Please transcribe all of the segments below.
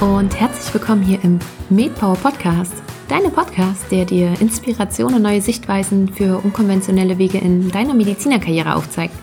und herzlich willkommen hier im MedPower Podcast. Deine Podcast, der dir Inspiration und neue Sichtweisen für unkonventionelle Wege in deiner Medizinerkarriere aufzeigt.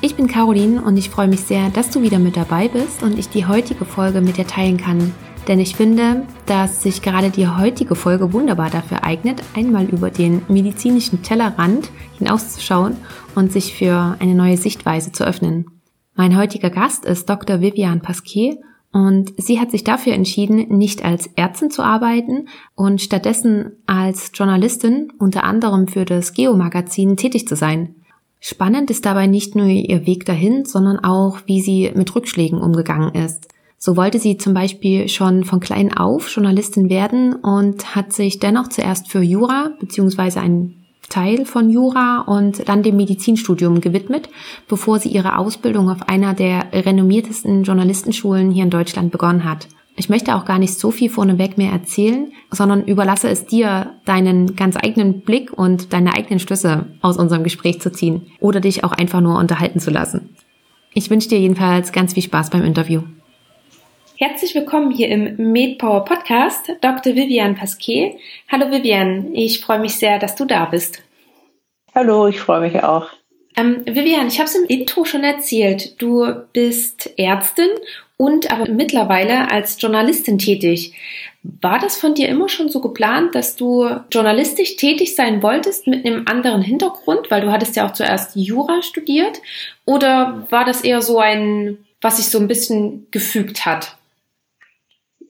Ich bin Caroline und ich freue mich sehr, dass du wieder mit dabei bist und ich die heutige Folge mit dir teilen kann. Denn ich finde, dass sich gerade die heutige Folge wunderbar dafür eignet, einmal über den medizinischen Tellerrand hinauszuschauen und sich für eine neue Sichtweise zu öffnen. Mein heutiger Gast ist Dr. Vivian Pasquet und sie hat sich dafür entschieden, nicht als Ärztin zu arbeiten und stattdessen als Journalistin unter anderem für das Geo-Magazin tätig zu sein. Spannend ist dabei nicht nur ihr Weg dahin, sondern auch, wie sie mit Rückschlägen umgegangen ist. So wollte sie zum Beispiel schon von klein auf Journalistin werden und hat sich dennoch zuerst für Jura bzw. ein Teil von Jura und dann dem Medizinstudium gewidmet, bevor sie ihre Ausbildung auf einer der renommiertesten Journalistenschulen hier in Deutschland begonnen hat. Ich möchte auch gar nicht so viel vorneweg mehr erzählen, sondern überlasse es dir, deinen ganz eigenen Blick und deine eigenen Schlüsse aus unserem Gespräch zu ziehen oder dich auch einfach nur unterhalten zu lassen. Ich wünsche dir jedenfalls ganz viel Spaß beim Interview. Herzlich willkommen hier im MedPower Podcast, Dr. Vivian Pasquet. Hallo Vivian, ich freue mich sehr, dass du da bist. Hallo, ich freue mich auch. Ähm, Vivian, ich habe es im Intro schon erzählt. Du bist Ärztin und aber mittlerweile als Journalistin tätig. War das von dir immer schon so geplant, dass du journalistisch tätig sein wolltest mit einem anderen Hintergrund, weil du hattest ja auch zuerst Jura studiert? Oder war das eher so ein, was sich so ein bisschen gefügt hat?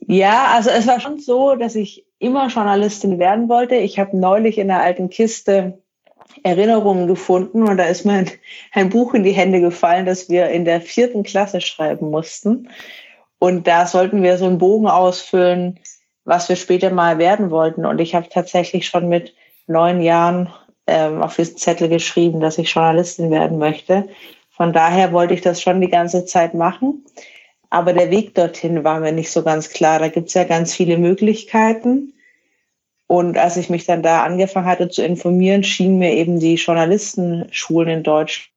Ja, also es war schon so, dass ich immer Journalistin werden wollte. Ich habe neulich in einer alten Kiste Erinnerungen gefunden und da ist mir ein, ein, Buch in die Hände gefallen, das wir in der vierten Klasse schreiben mussten. Und da sollten wir so einen Bogen ausfüllen, was wir später mal werden wollten. Und ich habe tatsächlich schon mit neun Jahren ähm, auf diesen Zettel geschrieben, dass ich Journalistin werden möchte. Von daher wollte ich das schon die ganze Zeit machen. Aber der Weg dorthin war mir nicht so ganz klar. Da gibt es ja ganz viele Möglichkeiten. Und als ich mich dann da angefangen hatte zu informieren, schien mir eben die Journalistenschulen in Deutschland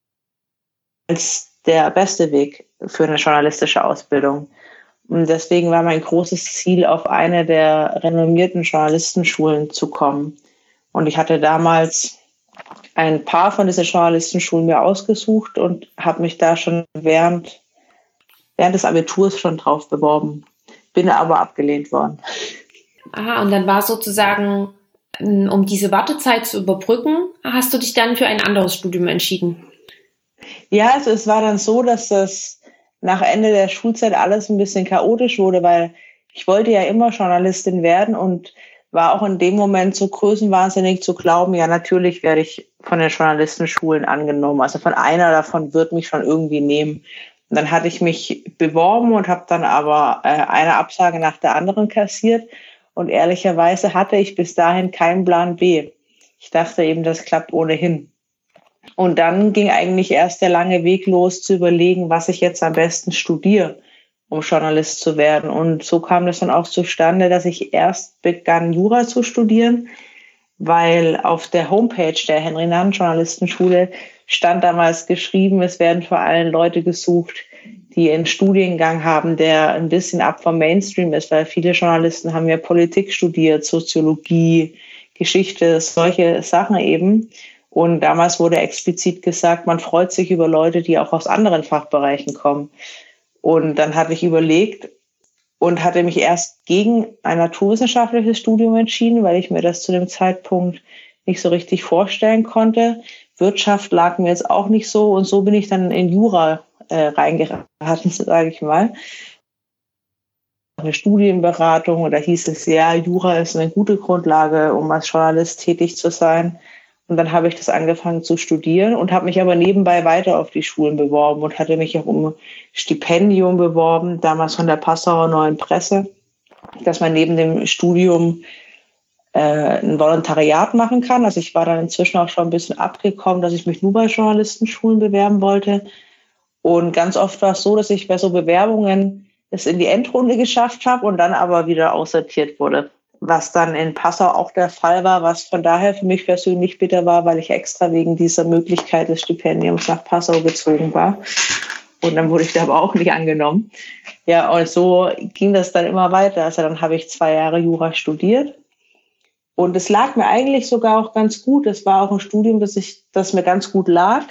als der beste Weg für eine journalistische Ausbildung. Und deswegen war mein großes Ziel, auf eine der renommierten Journalistenschulen zu kommen. Und ich hatte damals ein paar von diesen Journalistenschulen mir ausgesucht und habe mich da schon während während des Abiturs schon drauf beworben, bin aber abgelehnt worden. Ah, und dann war sozusagen, ähm, um diese Wartezeit zu überbrücken, hast du dich dann für ein anderes Studium entschieden? Ja, also es war dann so, dass das nach Ende der Schulzeit alles ein bisschen chaotisch wurde, weil ich wollte ja immer Journalistin werden und war auch in dem Moment so größenwahnsinnig zu glauben, ja, natürlich werde ich von den Journalistenschulen angenommen. Also von einer davon wird mich schon irgendwie nehmen. Und dann hatte ich mich beworben und habe dann aber äh, eine Absage nach der anderen kassiert. Und ehrlicherweise hatte ich bis dahin keinen Plan B. Ich dachte eben, das klappt ohnehin. Und dann ging eigentlich erst der lange Weg los zu überlegen, was ich jetzt am besten studiere, um Journalist zu werden. Und so kam das dann auch zustande, dass ich erst begann, Jura zu studieren, weil auf der Homepage der Henry-Nannen-Journalistenschule stand damals geschrieben, es werden vor allem Leute gesucht, die einen Studiengang haben, der ein bisschen ab vom Mainstream ist, weil viele Journalisten haben ja Politik studiert, Soziologie, Geschichte, solche Sachen eben. Und damals wurde explizit gesagt, man freut sich über Leute, die auch aus anderen Fachbereichen kommen. Und dann hatte ich überlegt und hatte mich erst gegen ein naturwissenschaftliches Studium entschieden, weil ich mir das zu dem Zeitpunkt nicht so richtig vorstellen konnte. Wirtschaft lag mir jetzt auch nicht so und so bin ich dann in Jura äh, reingeraten, sage ich mal. Eine Studienberatung oder hieß es ja, Jura ist eine gute Grundlage, um als Journalist tätig zu sein. Und dann habe ich das angefangen zu studieren und habe mich aber nebenbei weiter auf die Schulen beworben und hatte mich auch um Stipendium beworben, damals von der Passauer Neuen Presse, dass man neben dem Studium ein Volontariat machen kann. Also ich war dann inzwischen auch schon ein bisschen abgekommen, dass ich mich nur bei Journalistenschulen bewerben wollte. Und ganz oft war es so, dass ich bei so Bewerbungen es in die Endrunde geschafft habe und dann aber wieder aussortiert wurde. Was dann in Passau auch der Fall war, was von daher für mich persönlich bitter war, weil ich extra wegen dieser Möglichkeit des Stipendiums nach Passau gezogen war. Und dann wurde ich da aber auch nicht angenommen. Ja, und so ging das dann immer weiter. Also dann habe ich zwei Jahre Jura studiert. Und es lag mir eigentlich sogar auch ganz gut. Es war auch ein Studium, das, ich, das mir ganz gut lag.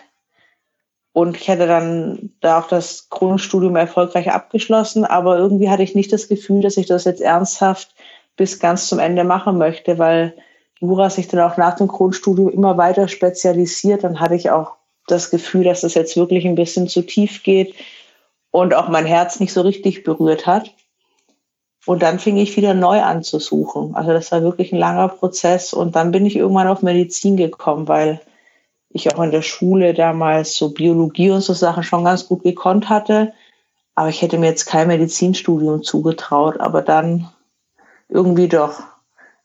Und ich hätte dann da auch das Grundstudium erfolgreich abgeschlossen. Aber irgendwie hatte ich nicht das Gefühl, dass ich das jetzt ernsthaft bis ganz zum Ende machen möchte, weil Jura sich dann auch nach dem Grundstudium immer weiter spezialisiert. Dann hatte ich auch das Gefühl, dass das jetzt wirklich ein bisschen zu tief geht und auch mein Herz nicht so richtig berührt hat. Und dann fing ich wieder neu an zu suchen. Also das war wirklich ein langer Prozess. Und dann bin ich irgendwann auf Medizin gekommen, weil ich auch in der Schule damals so Biologie und so Sachen schon ganz gut gekonnt hatte. Aber ich hätte mir jetzt kein Medizinstudium zugetraut. Aber dann irgendwie doch.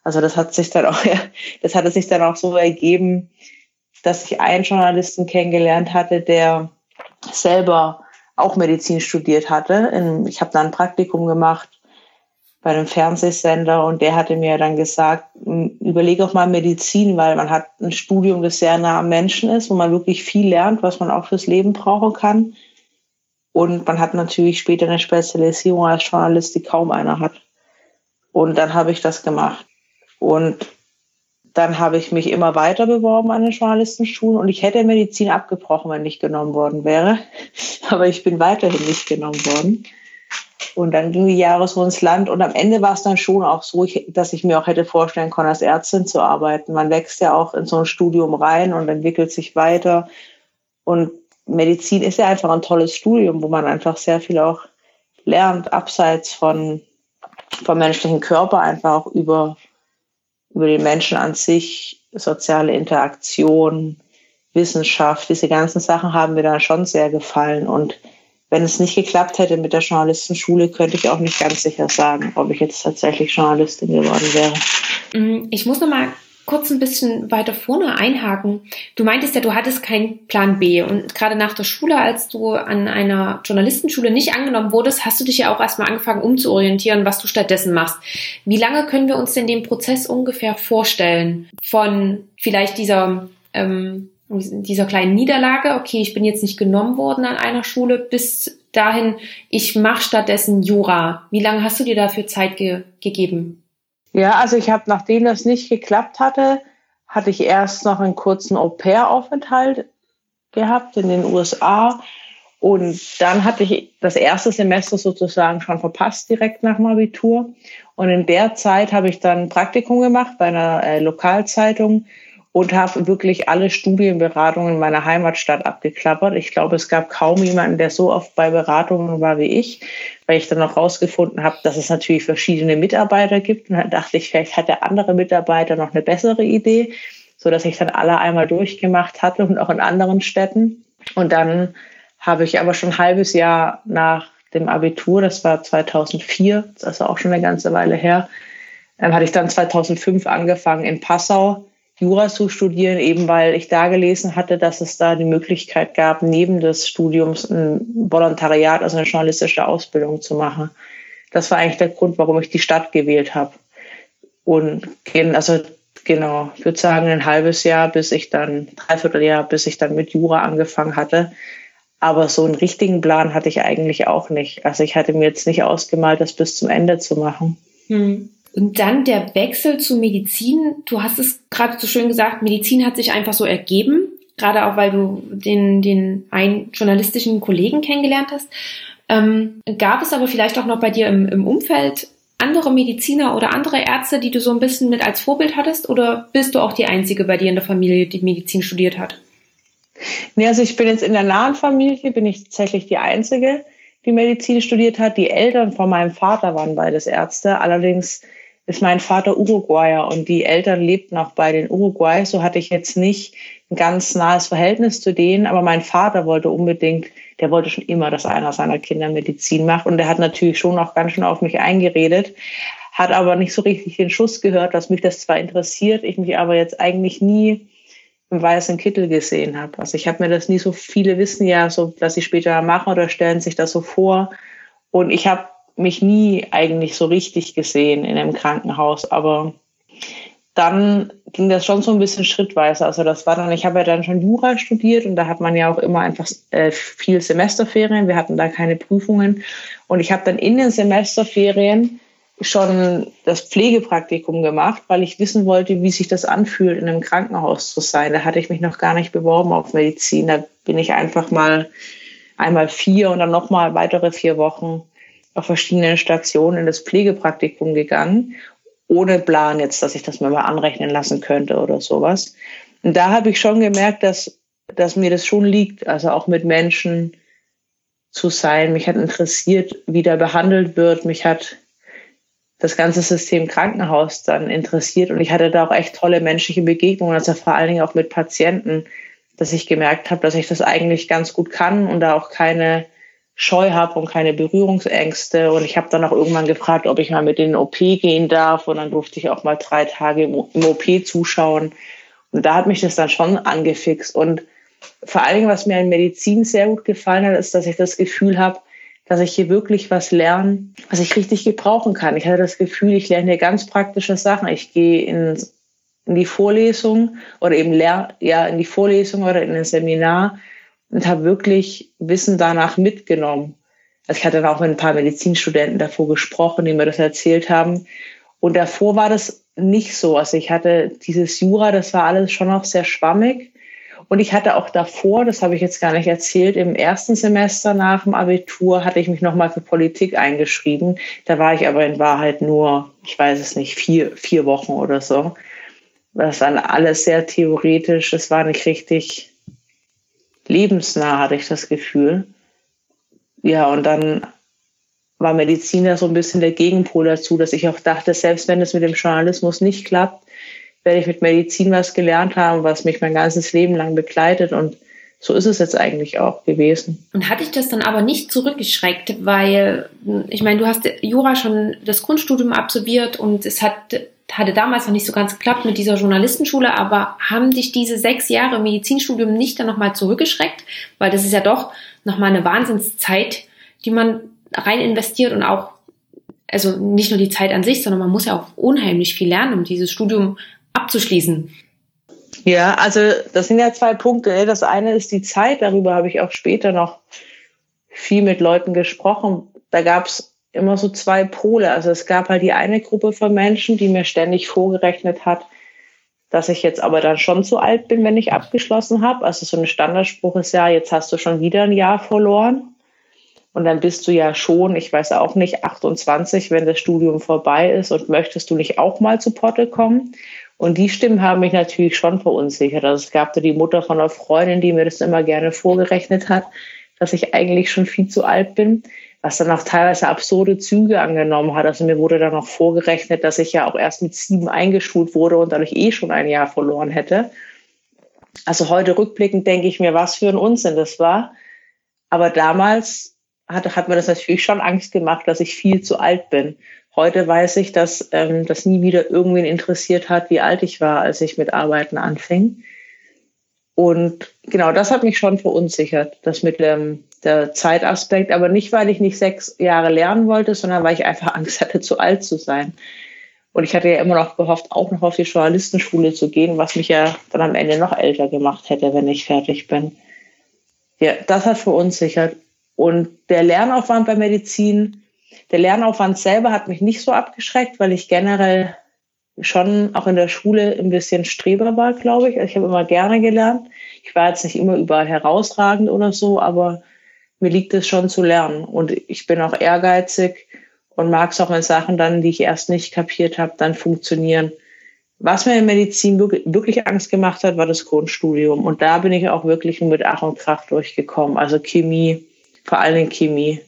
Also das hat sich dann auch, das hatte sich dann auch so ergeben, dass ich einen Journalisten kennengelernt hatte, der selber auch Medizin studiert hatte. Ich habe dann ein Praktikum gemacht bei einem Fernsehsender und der hatte mir dann gesagt, überlege auch mal Medizin, weil man hat ein Studium, das sehr nah am Menschen ist, wo man wirklich viel lernt, was man auch fürs Leben brauchen kann. Und man hat natürlich später eine Spezialisierung als Journalist, die kaum einer hat. Und dann habe ich das gemacht. Und dann habe ich mich immer weiter beworben an den Journalistenschulen und ich hätte Medizin abgebrochen, wenn ich genommen worden wäre. Aber ich bin weiterhin nicht genommen worden. Und dann ging die Jahre so ins Land und am Ende war es dann schon auch so, dass ich mir auch hätte vorstellen können, als Ärztin zu arbeiten. Man wächst ja auch in so ein Studium rein und entwickelt sich weiter. Und Medizin ist ja einfach ein tolles Studium, wo man einfach sehr viel auch lernt, abseits von, vom menschlichen Körper, einfach auch über über den Menschen an sich, soziale Interaktion, Wissenschaft, diese ganzen Sachen haben mir dann schon sehr gefallen. Und wenn es nicht geklappt hätte mit der Journalistenschule, könnte ich auch nicht ganz sicher sagen, ob ich jetzt tatsächlich Journalistin geworden wäre. Mm, ich muss noch mal kurz ein bisschen weiter vorne einhaken. Du meintest ja, du hattest keinen Plan B. Und gerade nach der Schule, als du an einer Journalistenschule nicht angenommen wurdest, hast du dich ja auch erstmal angefangen umzuorientieren, was du stattdessen machst. Wie lange können wir uns denn den Prozess ungefähr vorstellen? Von vielleicht dieser, ähm, dieser kleinen Niederlage, okay, ich bin jetzt nicht genommen worden an einer Schule, bis dahin, ich mache stattdessen Jura. Wie lange hast du dir dafür Zeit ge gegeben? Ja, also ich habe, nachdem das nicht geklappt hatte, hatte ich erst noch einen kurzen Au-pair-Aufenthalt gehabt in den USA. Und dann hatte ich das erste Semester sozusagen schon verpasst, direkt nach dem Abitur. Und in der Zeit habe ich dann ein Praktikum gemacht bei einer äh, Lokalzeitung und habe wirklich alle Studienberatungen in meiner Heimatstadt abgeklappert. Ich glaube, es gab kaum jemanden, der so oft bei Beratungen war wie ich, weil ich dann noch rausgefunden habe, dass es natürlich verschiedene Mitarbeiter gibt. Und dann dachte ich, vielleicht hat der andere Mitarbeiter noch eine bessere Idee, so dass ich dann alle einmal durchgemacht hatte und auch in anderen Städten. Und dann habe ich aber schon ein halbes Jahr nach dem Abitur, das war 2004, das ist auch schon eine ganze Weile her, dann hatte ich dann 2005 angefangen in Passau Jura zu studieren, eben weil ich da gelesen hatte, dass es da die Möglichkeit gab, neben des Studiums ein Volontariat, also eine journalistische Ausbildung zu machen. Das war eigentlich der Grund, warum ich die Stadt gewählt habe. Und also genau, ich würde sagen, ein halbes Jahr, bis ich dann, dreiviertel Jahr, bis ich dann mit Jura angefangen hatte. Aber so einen richtigen Plan hatte ich eigentlich auch nicht. Also ich hatte mir jetzt nicht ausgemalt, das bis zum Ende zu machen. Hm. Und dann der Wechsel zu Medizin. Du hast es gerade so schön gesagt, Medizin hat sich einfach so ergeben, gerade auch weil du den, den einen journalistischen Kollegen kennengelernt hast. Ähm, gab es aber vielleicht auch noch bei dir im, im Umfeld andere Mediziner oder andere Ärzte, die du so ein bisschen mit als Vorbild hattest? Oder bist du auch die Einzige bei dir in der Familie, die Medizin studiert hat? Nee, also ich bin jetzt in der nahen Familie, bin ich tatsächlich die Einzige, die Medizin studiert hat. Die Eltern von meinem Vater waren beides Ärzte. Allerdings ist mein Vater Uruguayer und die Eltern lebten auch bei den Uruguay. So hatte ich jetzt nicht ein ganz nahes Verhältnis zu denen, aber mein Vater wollte unbedingt, der wollte schon immer, dass einer seiner Kinder Medizin macht und der hat natürlich schon auch ganz schön auf mich eingeredet, hat aber nicht so richtig den Schuss gehört, dass mich das zwar interessiert, ich mich aber jetzt eigentlich nie im weißen Kittel gesehen habe. Also ich habe mir das nie so, viele wissen ja so, dass sie später machen oder stellen sich das so vor und ich habe mich nie eigentlich so richtig gesehen in einem Krankenhaus, aber dann ging das schon so ein bisschen schrittweise. Also das war dann, ich habe ja dann schon Jura studiert und da hat man ja auch immer einfach äh, viel Semesterferien. Wir hatten da keine Prüfungen. Und ich habe dann in den Semesterferien schon das Pflegepraktikum gemacht, weil ich wissen wollte, wie sich das anfühlt, in einem Krankenhaus zu sein. Da hatte ich mich noch gar nicht beworben auf Medizin. Da bin ich einfach mal einmal vier und dann nochmal weitere vier Wochen auf verschiedenen Stationen in das Pflegepraktikum gegangen, ohne Plan jetzt, dass ich das mir mal anrechnen lassen könnte oder sowas. Und da habe ich schon gemerkt, dass, dass mir das schon liegt, also auch mit Menschen zu sein. Mich hat interessiert, wie da behandelt wird. Mich hat das ganze System Krankenhaus dann interessiert und ich hatte da auch echt tolle menschliche Begegnungen, also vor allen Dingen auch mit Patienten, dass ich gemerkt habe, dass ich das eigentlich ganz gut kann und da auch keine Scheu habe und keine Berührungsängste. Und ich habe dann auch irgendwann gefragt, ob ich mal mit in den OP gehen darf. Und dann durfte ich auch mal drei Tage im OP zuschauen. Und da hat mich das dann schon angefixt. Und vor allen Dingen, was mir in Medizin sehr gut gefallen hat, ist, dass ich das Gefühl habe, dass ich hier wirklich was lerne, was ich richtig gebrauchen kann. Ich hatte das Gefühl, ich lerne hier ganz praktische Sachen. Ich gehe in, in die Vorlesung oder eben lehr, ja, in die Vorlesung oder in ein Seminar und habe wirklich Wissen danach mitgenommen. Also ich hatte auch mit ein paar Medizinstudenten davor gesprochen, die mir das erzählt haben. Und davor war das nicht so. Also ich hatte dieses Jura, das war alles schon noch sehr schwammig. Und ich hatte auch davor, das habe ich jetzt gar nicht erzählt, im ersten Semester nach dem Abitur hatte ich mich nochmal für Politik eingeschrieben. Da war ich aber in Wahrheit nur, ich weiß es nicht, vier, vier Wochen oder so. Das war alles sehr theoretisch. Es war nicht richtig lebensnah, hatte ich das Gefühl. Ja, und dann war Medizin ja so ein bisschen der Gegenpol dazu, dass ich auch dachte, selbst wenn es mit dem Journalismus nicht klappt, werde ich mit Medizin was gelernt haben, was mich mein ganzes Leben lang begleitet. Und so ist es jetzt eigentlich auch gewesen. Und hatte ich das dann aber nicht zurückgeschreckt, weil ich meine, du hast Jura schon das Grundstudium absolviert und es hat, hatte damals noch nicht so ganz geklappt mit dieser Journalistenschule, aber haben dich diese sechs Jahre Medizinstudium nicht dann nochmal zurückgeschreckt? Weil das ist ja doch nochmal eine Wahnsinnszeit, die man rein investiert und auch also nicht nur die Zeit an sich, sondern man muss ja auch unheimlich viel lernen, um dieses Studium abzuschließen? Ja, also das sind ja zwei Punkte. Das eine ist die Zeit, darüber habe ich auch später noch viel mit Leuten gesprochen. Da gab es immer so zwei Pole. Also es gab halt die eine Gruppe von Menschen, die mir ständig vorgerechnet hat, dass ich jetzt aber dann schon zu alt bin, wenn ich abgeschlossen habe. Also so ein Standardspruch ist ja, jetzt hast du schon wieder ein Jahr verloren. Und dann bist du ja schon, ich weiß auch nicht, 28, wenn das Studium vorbei ist und möchtest du nicht auch mal zu Potte kommen? Und die Stimmen haben mich natürlich schon verunsichert. Also es gab da die Mutter von einer Freundin, die mir das immer gerne vorgerechnet hat, dass ich eigentlich schon viel zu alt bin, was dann auch teilweise absurde Züge angenommen hat. Also mir wurde dann noch vorgerechnet, dass ich ja auch erst mit sieben eingeschult wurde und dadurch eh schon ein Jahr verloren hätte. Also heute rückblickend denke ich mir, was für ein Unsinn das war. Aber damals hat, hat mir das natürlich schon Angst gemacht, dass ich viel zu alt bin. Heute weiß ich, dass ähm, das nie wieder irgendwen interessiert hat, wie alt ich war, als ich mit Arbeiten anfing. Und genau das hat mich schon verunsichert, das mit dem der Zeitaspekt, aber nicht, weil ich nicht sechs Jahre lernen wollte, sondern weil ich einfach Angst hatte, zu alt zu sein. Und ich hatte ja immer noch gehofft, auch noch auf die Journalistenschule zu gehen, was mich ja dann am Ende noch älter gemacht hätte, wenn ich fertig bin. Ja, das hat verunsichert. Und der Lernaufwand bei Medizin der Lernaufwand selber hat mich nicht so abgeschreckt, weil ich generell schon auch in der Schule ein bisschen Streber war, glaube ich. Also ich habe immer gerne gelernt. Ich war jetzt nicht immer überall herausragend oder so, aber mir liegt es schon zu lernen. Und ich bin auch ehrgeizig und mag es auch, wenn Sachen dann, die ich erst nicht kapiert habe, dann funktionieren. Was mir in Medizin wirklich Angst gemacht hat, war das Grundstudium. Und da bin ich auch wirklich mit Ach und Krach durchgekommen. Also Chemie, vor allem Chemie.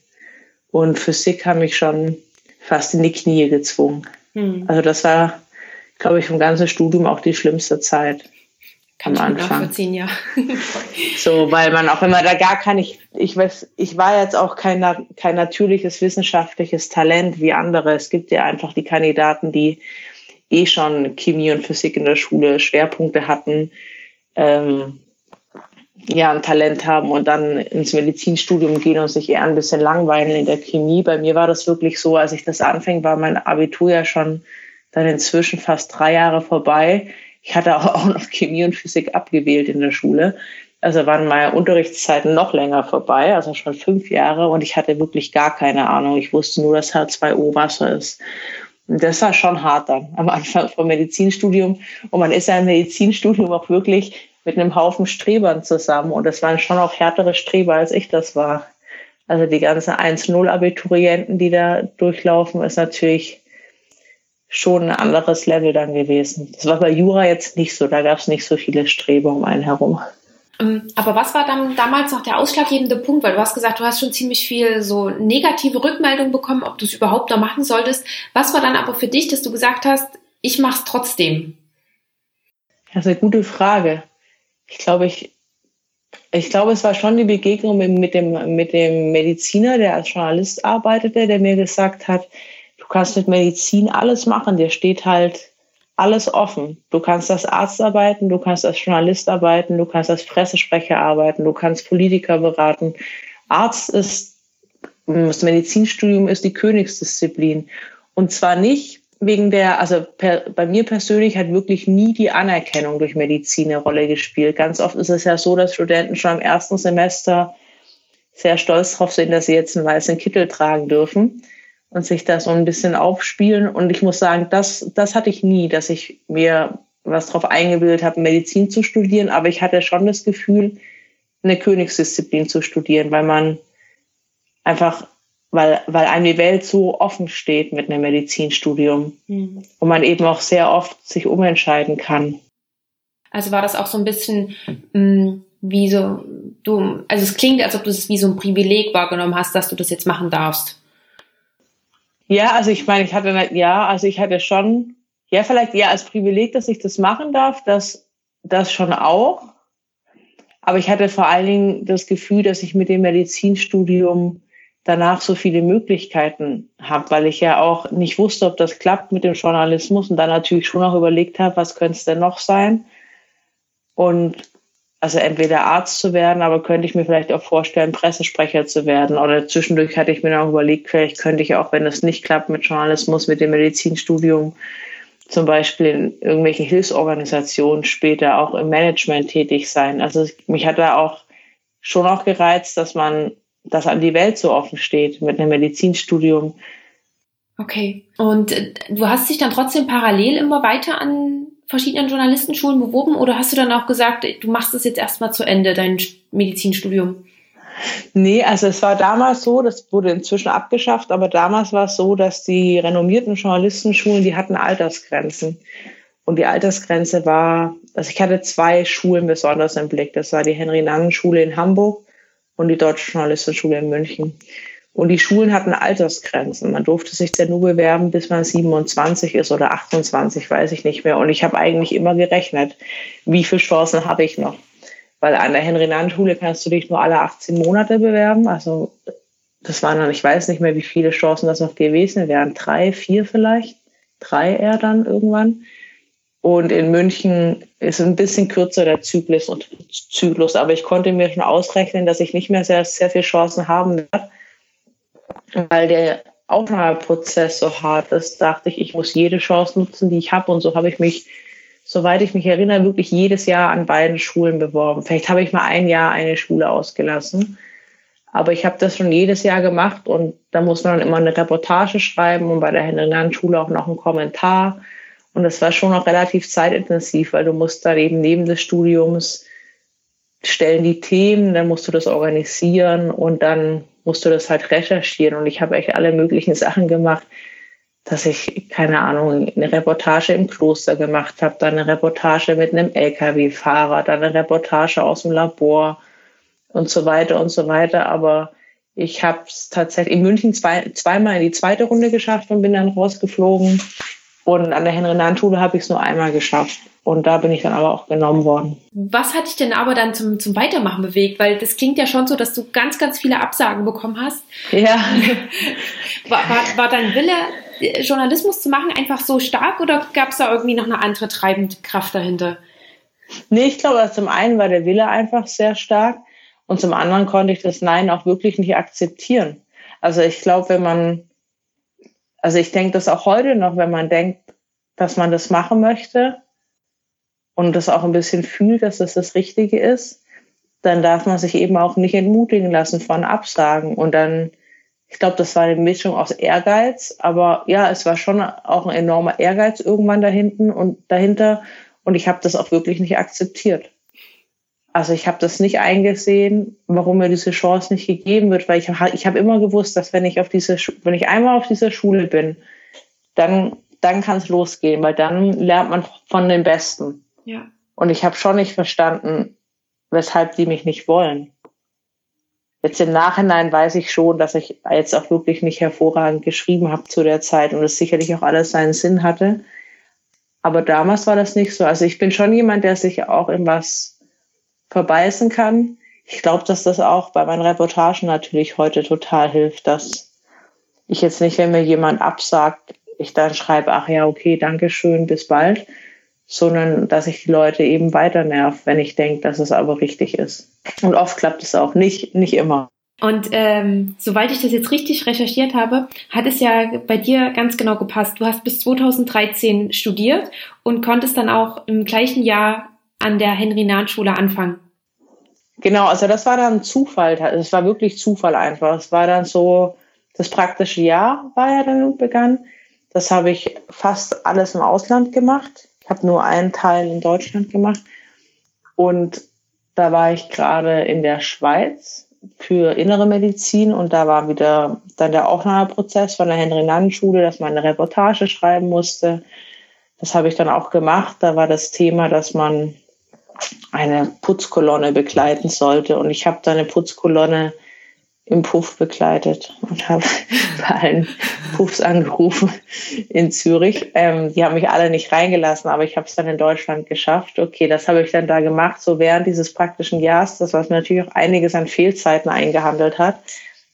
Und Physik haben mich schon fast in die Knie gezwungen. Hm. Also das war, glaube ich, vom ganzen Studium auch die schlimmste Zeit. Kann Anfang. Nachvollziehen, ja. so, weil man auch immer da gar kann ich, ich weiß, ich war jetzt auch kein, kein natürliches wissenschaftliches Talent wie andere. Es gibt ja einfach die Kandidaten, die eh schon Chemie und Physik in der Schule Schwerpunkte hatten. Ähm, ja, ein Talent haben und dann ins Medizinstudium gehen und sich eher ein bisschen langweilen in der Chemie. Bei mir war das wirklich so, als ich das anfing, war mein Abitur ja schon dann inzwischen fast drei Jahre vorbei. Ich hatte auch noch Chemie und Physik abgewählt in der Schule. Also waren meine Unterrichtszeiten noch länger vorbei, also schon fünf Jahre und ich hatte wirklich gar keine Ahnung. Ich wusste nur, dass H2O Wasser ist. Und das war schon hart dann am Anfang vom Medizinstudium. Und man ist ja im Medizinstudium auch wirklich mit einem Haufen Strebern zusammen. Und das waren schon auch härtere Streber, als ich das war. Also die ganzen 1-0-Abiturienten, die da durchlaufen, ist natürlich schon ein anderes Level dann gewesen. Das war bei Jura jetzt nicht so. Da gab es nicht so viele Streber um einen herum. Ähm, aber was war dann damals noch der ausschlaggebende Punkt? Weil du hast gesagt, du hast schon ziemlich viel so negative Rückmeldungen bekommen, ob du es überhaupt noch machen solltest. Was war dann aber für dich, dass du gesagt hast, ich mache es trotzdem? Das ist eine gute Frage. Ich glaube, ich, ich glaube, es war schon die Begegnung mit, dem, mit dem Mediziner, der als Journalist arbeitete, der mir gesagt hat, kannst mit Medizin alles machen, dir steht halt alles offen. Du kannst als Arzt arbeiten, du kannst als Journalist arbeiten, du kannst als Pressesprecher arbeiten, du kannst Politiker beraten. Arzt ist, das Medizinstudium ist die Königsdisziplin. Und zwar nicht wegen der, also per, bei mir persönlich hat wirklich nie die Anerkennung durch Medizin eine Rolle gespielt. Ganz oft ist es ja so, dass Studenten schon im ersten Semester sehr stolz darauf sind, dass sie jetzt einen weißen Kittel tragen dürfen und sich da so ein bisschen aufspielen. Und ich muss sagen, das, das hatte ich nie, dass ich mir was drauf eingebildet habe, Medizin zu studieren. Aber ich hatte schon das Gefühl, eine Königsdisziplin zu studieren, weil man einfach, weil, weil einem die Welt so offen steht mit einem Medizinstudium mhm. und man eben auch sehr oft sich umentscheiden kann. Also war das auch so ein bisschen mh, mm, wie so, du, also es klingt, als ob du es wie so ein Privileg wahrgenommen hast, dass du das jetzt machen darfst. Ja, also ich meine, ich hatte, ja, also ich hatte schon, ja, vielleicht ja als Privileg, dass ich das machen darf, das, das schon auch. Aber ich hatte vor allen Dingen das Gefühl, dass ich mit dem Medizinstudium danach so viele Möglichkeiten habe, weil ich ja auch nicht wusste, ob das klappt mit dem Journalismus und dann natürlich schon auch überlegt habe, was könnte es denn noch sein. Und also entweder Arzt zu werden, aber könnte ich mir vielleicht auch vorstellen, Pressesprecher zu werden. Oder zwischendurch hatte ich mir noch überlegt, vielleicht könnte ich auch, wenn es nicht klappt mit Journalismus, mit dem Medizinstudium, zum Beispiel in irgendwelchen Hilfsorganisationen später auch im Management tätig sein. Also mich hat da auch schon auch gereizt, dass man, dass an die Welt so offen steht mit einem Medizinstudium. Okay. Und du hast dich dann trotzdem parallel immer weiter an verschiedenen Journalistenschulen beworben oder hast du dann auch gesagt, du machst es jetzt erstmal zu Ende, dein Medizinstudium? Nee, also es war damals so, das wurde inzwischen abgeschafft, aber damals war es so, dass die renommierten Journalistenschulen, die hatten Altersgrenzen. Und die Altersgrenze war, also ich hatte zwei Schulen besonders im Blick. Das war die Henry-Nannen-Schule in Hamburg und die Deutsche Journalistenschule in München. Und die Schulen hatten Altersgrenzen. Man durfte sich ja nur bewerben, bis man 27 ist oder 28, weiß ich nicht mehr. Und ich habe eigentlich immer gerechnet, wie viele Chancen habe ich noch. Weil an der Henry-Nannen-Schule kannst du dich nur alle 18 Monate bewerben. Also das waren dann, ich weiß nicht mehr, wie viele Chancen das noch gewesen wären. Drei, vier vielleicht. Drei eher dann irgendwann. Und in München ist ein bisschen kürzer der Zyklus und Zyklus. Aber ich konnte mir schon ausrechnen, dass ich nicht mehr sehr, sehr viele Chancen haben werde weil der Aufnahmeprozess so hart ist, dachte ich, ich muss jede Chance nutzen, die ich habe. Und so habe ich mich, soweit ich mich erinnere, wirklich jedes Jahr an beiden Schulen beworben. Vielleicht habe ich mal ein Jahr eine Schule ausgelassen. Aber ich habe das schon jedes Jahr gemacht und da muss man dann immer eine Reportage schreiben und bei der Henry-Schule auch noch einen Kommentar. Und das war schon noch relativ zeitintensiv, weil du musst dann eben neben des Studiums stellen die Themen, dann musst du das organisieren und dann musst du das halt recherchieren. Und ich habe echt alle möglichen Sachen gemacht, dass ich, keine Ahnung, eine Reportage im Kloster gemacht habe, dann eine Reportage mit einem Lkw-Fahrer, dann eine Reportage aus dem Labor und so weiter und so weiter. Aber ich habe es tatsächlich in München zwei, zweimal in die zweite Runde geschafft und bin dann rausgeflogen. Und an der Henry-Nahen-Schule habe ich es nur einmal geschafft. Und da bin ich dann aber auch genommen worden. Was hat dich denn aber dann zum, zum Weitermachen bewegt? Weil das klingt ja schon so, dass du ganz, ganz viele Absagen bekommen hast. Ja. war, war, war dein Wille, Journalismus zu machen, einfach so stark oder gab es da irgendwie noch eine andere treibende Kraft dahinter? Nee, ich glaube, zum einen war der Wille einfach sehr stark und zum anderen konnte ich das Nein auch wirklich nicht akzeptieren. Also ich glaube, wenn man, also ich denke das auch heute noch, wenn man denkt, dass man das machen möchte und das auch ein bisschen fühlt, dass das das Richtige ist, dann darf man sich eben auch nicht entmutigen lassen von Absagen. Und dann, ich glaube, das war eine Mischung aus Ehrgeiz, aber ja, es war schon auch ein enormer Ehrgeiz irgendwann dahinten und dahinter. Und ich habe das auch wirklich nicht akzeptiert. Also ich habe das nicht eingesehen, warum mir diese Chance nicht gegeben wird, weil ich, ich habe immer gewusst, dass wenn ich auf diese, wenn ich einmal auf dieser Schule bin, dann, dann kann es losgehen, weil dann lernt man von den Besten. Ja. Und ich habe schon nicht verstanden, weshalb die mich nicht wollen. Jetzt im Nachhinein weiß ich schon, dass ich jetzt auch wirklich nicht hervorragend geschrieben habe zu der Zeit und es sicherlich auch alles seinen Sinn hatte. Aber damals war das nicht so. Also ich bin schon jemand, der sich auch in was verbeißen kann. Ich glaube, dass das auch bei meinen Reportagen natürlich heute total hilft, dass ich jetzt nicht, wenn mir jemand absagt, ich dann schreibe, ach ja, okay, danke schön, bis bald, sondern dass ich die Leute eben weiter nerv, wenn ich denke, dass es aber richtig ist. Und oft klappt es auch nicht, nicht immer. Und ähm, soweit ich das jetzt richtig recherchiert habe, hat es ja bei dir ganz genau gepasst. Du hast bis 2013 studiert und konntest dann auch im gleichen Jahr an der Henry-Nahn-Schule anfangen. Genau, also das war dann Zufall. Es war wirklich Zufall einfach. Es war dann so, das praktische Jahr war ja dann begann. Das habe ich fast alles im Ausland gemacht. Ich habe nur einen Teil in Deutschland gemacht. Und da war ich gerade in der Schweiz für innere Medizin und da war wieder dann der Aufnahmeprozess von der Henry-Nannen-Schule, dass man eine Reportage schreiben musste. Das habe ich dann auch gemacht. Da war das Thema, dass man eine Putzkolonne begleiten sollte. Und ich habe da eine Putzkolonne im Puff begleitet und habe bei allen Puffs angerufen in Zürich. Ähm, die haben mich alle nicht reingelassen, aber ich habe es dann in Deutschland geschafft. Okay, das habe ich dann da gemacht, so während dieses praktischen Jahres, das was mir natürlich auch einiges an Fehlzeiten eingehandelt hat.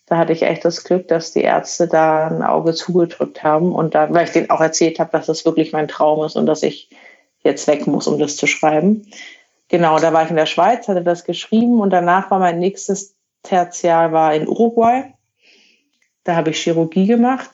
Da hatte ich echt das Glück, dass die Ärzte da ein Auge zugedrückt haben und da, weil ich denen auch erzählt habe, dass das wirklich mein Traum ist und dass ich jetzt weg muss, um das zu schreiben. Genau, da war ich in der Schweiz, hatte das geschrieben und danach war mein nächstes Tertial war in Uruguay. Da habe ich Chirurgie gemacht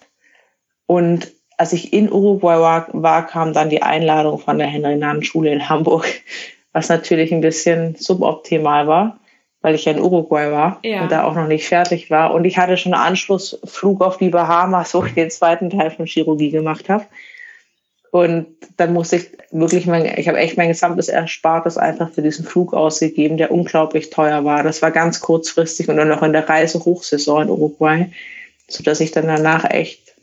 und als ich in Uruguay war, war kam dann die Einladung von der Henry-Nannen-Schule in Hamburg, was natürlich ein bisschen suboptimal war, weil ich ja in Uruguay war ja. und da auch noch nicht fertig war. Und ich hatte schon einen Anschlussflug auf die Bahamas, wo ich den zweiten Teil von Chirurgie gemacht habe. Und dann musste ich wirklich mein, ich habe echt mein gesamtes Erspartes einfach für diesen Flug ausgegeben, der unglaublich teuer war. Das war ganz kurzfristig und dann noch in der Reisehochsaison in Uruguay, so dass ich dann danach echt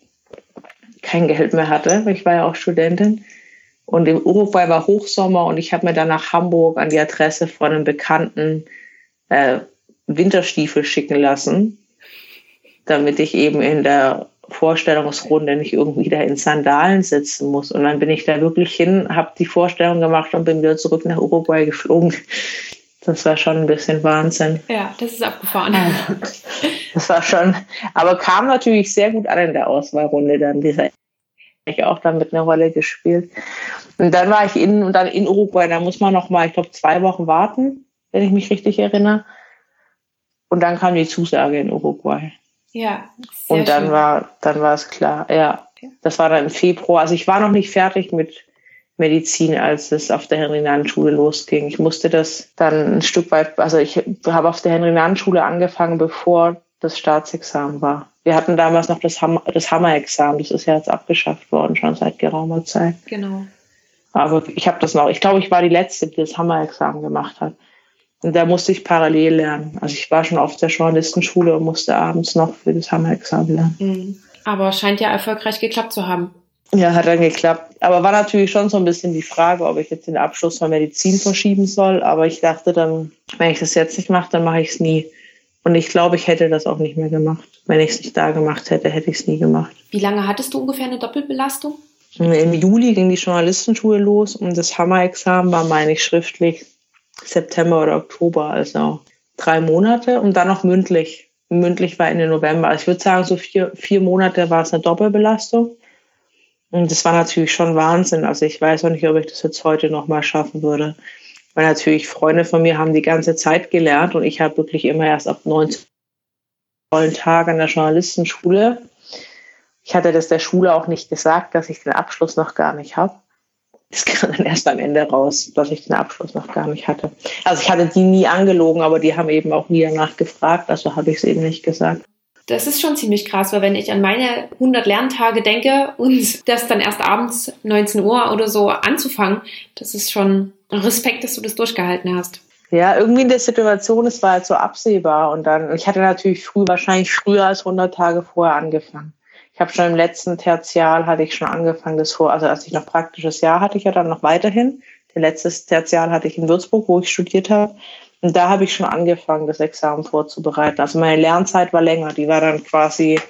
kein Geld mehr hatte, ich war ja auch Studentin. Und im Uruguay war Hochsommer und ich habe mir dann nach Hamburg an die Adresse von einem Bekannten äh, Winterstiefel schicken lassen, damit ich eben in der Vorstellungsrunde nicht irgendwie da in Sandalen sitzen muss. Und dann bin ich da wirklich hin, habe die Vorstellung gemacht und bin wieder zurück nach Uruguay geflogen. Das war schon ein bisschen Wahnsinn. Ja, das ist abgefahren. Das war schon, aber kam natürlich sehr gut an in der Auswahlrunde dann. Dieser ich auch damit eine Rolle gespielt. Und dann war ich in und dann in Uruguay. Da muss man noch mal, ich glaube, zwei Wochen warten, wenn ich mich richtig erinnere. Und dann kam die Zusage in Uruguay. Ja. Und dann schön. war, dann war es klar, ja. Das war dann im Februar. Also ich war noch nicht fertig mit Medizin, als es auf der Henry-Nannen-Schule losging. Ich musste das dann ein Stück weit, also ich habe auf der Henry-Nannen-Schule angefangen, bevor das Staatsexamen war. Wir hatten damals noch das, Ham das Hammer-Examen, das ist ja jetzt abgeschafft worden, schon seit geraumer Zeit. Genau. Aber ich habe das noch, ich glaube, ich war die Letzte, die das Hammer-Examen gemacht hat. Und da musste ich parallel lernen. Also ich war schon auf der Journalistenschule und musste abends noch für das Hammer-Examen lernen. Mhm. Aber scheint ja erfolgreich geklappt zu haben. Ja, hat dann geklappt. Aber war natürlich schon so ein bisschen die Frage, ob ich jetzt den Abschluss von Medizin verschieben soll. Aber ich dachte dann, wenn ich das jetzt nicht mache, dann mache ich es nie. Und ich glaube, ich hätte das auch nicht mehr gemacht. Wenn ich es nicht da gemacht hätte, hätte ich es nie gemacht. Wie lange hattest du ungefähr eine Doppelbelastung? Im Juli ging die Journalistenschule los und das Hammer-Examen war, meine ich, schriftlich September oder Oktober, also drei Monate und dann noch mündlich. Mündlich war Ende November. Also ich würde sagen, so vier, vier Monate war es eine Doppelbelastung. Und das war natürlich schon Wahnsinn. Also ich weiß auch nicht, ob ich das jetzt heute nochmal schaffen würde. Weil natürlich Freunde von mir haben die ganze Zeit gelernt und ich habe wirklich immer erst ab 19 vollen Tag an der Journalistenschule. Ich hatte das der Schule auch nicht gesagt, dass ich den Abschluss noch gar nicht habe. Das kam dann erst am Ende raus, dass ich den Abschluss noch gar nicht hatte. Also ich hatte die nie angelogen, aber die haben eben auch nie danach gefragt, also habe ich es eben nicht gesagt. Das ist schon ziemlich krass, weil wenn ich an meine 100 Lerntage denke und das dann erst abends 19 Uhr oder so anzufangen, das ist schon Respekt, dass du das durchgehalten hast. Ja, irgendwie in der Situation, es war halt so absehbar und dann, ich hatte natürlich früh, wahrscheinlich früher als 100 Tage vorher angefangen. Ich habe schon im letzten Tertial hatte ich schon angefangen, das vor, also als ich noch praktisches Jahr hatte ich ja dann noch weiterhin. Der letzte Tertial hatte ich in Würzburg, wo ich studiert habe. Und da habe ich schon angefangen, das Examen vorzubereiten. Also meine Lernzeit war länger. Die war dann quasi,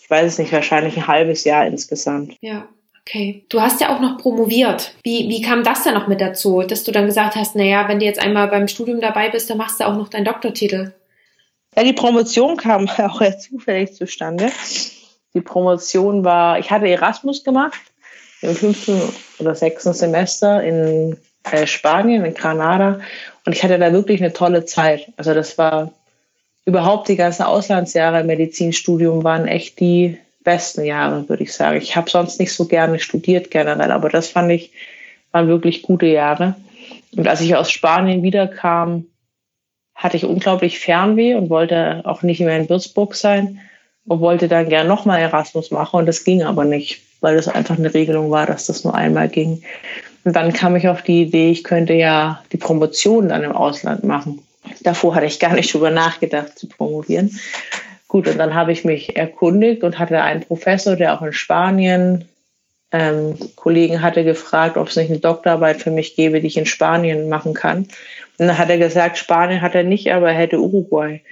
ich weiß es nicht, wahrscheinlich ein halbes Jahr insgesamt. Ja. Okay. Du hast ja auch noch promoviert. Wie, wie kam das dann noch mit dazu, dass du dann gesagt hast, naja, wenn du jetzt einmal beim Studium dabei bist, dann machst du auch noch deinen Doktortitel? Ja, die Promotion kam auch eher zufällig zustande. Die Promotion war, ich hatte Erasmus gemacht im fünften oder sechsten Semester in äh, Spanien, in Granada. Und ich hatte da wirklich eine tolle Zeit. Also das war überhaupt die ganzen Auslandsjahre im Medizinstudium waren echt die besten Jahre, würde ich sagen. Ich habe sonst nicht so gerne studiert generell, aber das fand ich, waren wirklich gute Jahre. Und als ich aus Spanien wiederkam, hatte ich unglaublich Fernweh und wollte auch nicht mehr in Würzburg sein und wollte dann gern nochmal Erasmus machen und das ging aber nicht, weil das einfach eine Regelung war, dass das nur einmal ging. Und dann kam ich auf die Idee, ich könnte ja die Promotion dann im Ausland machen. Davor hatte ich gar nicht drüber nachgedacht zu promovieren. Gut, und dann habe ich mich erkundigt und hatte einen Professor, der auch in Spanien ähm, Kollegen hatte gefragt, ob es nicht eine Doktorarbeit für mich gäbe, die ich in Spanien machen kann. Und dann hat er gesagt, Spanien hat er nicht, aber er hätte Uruguay.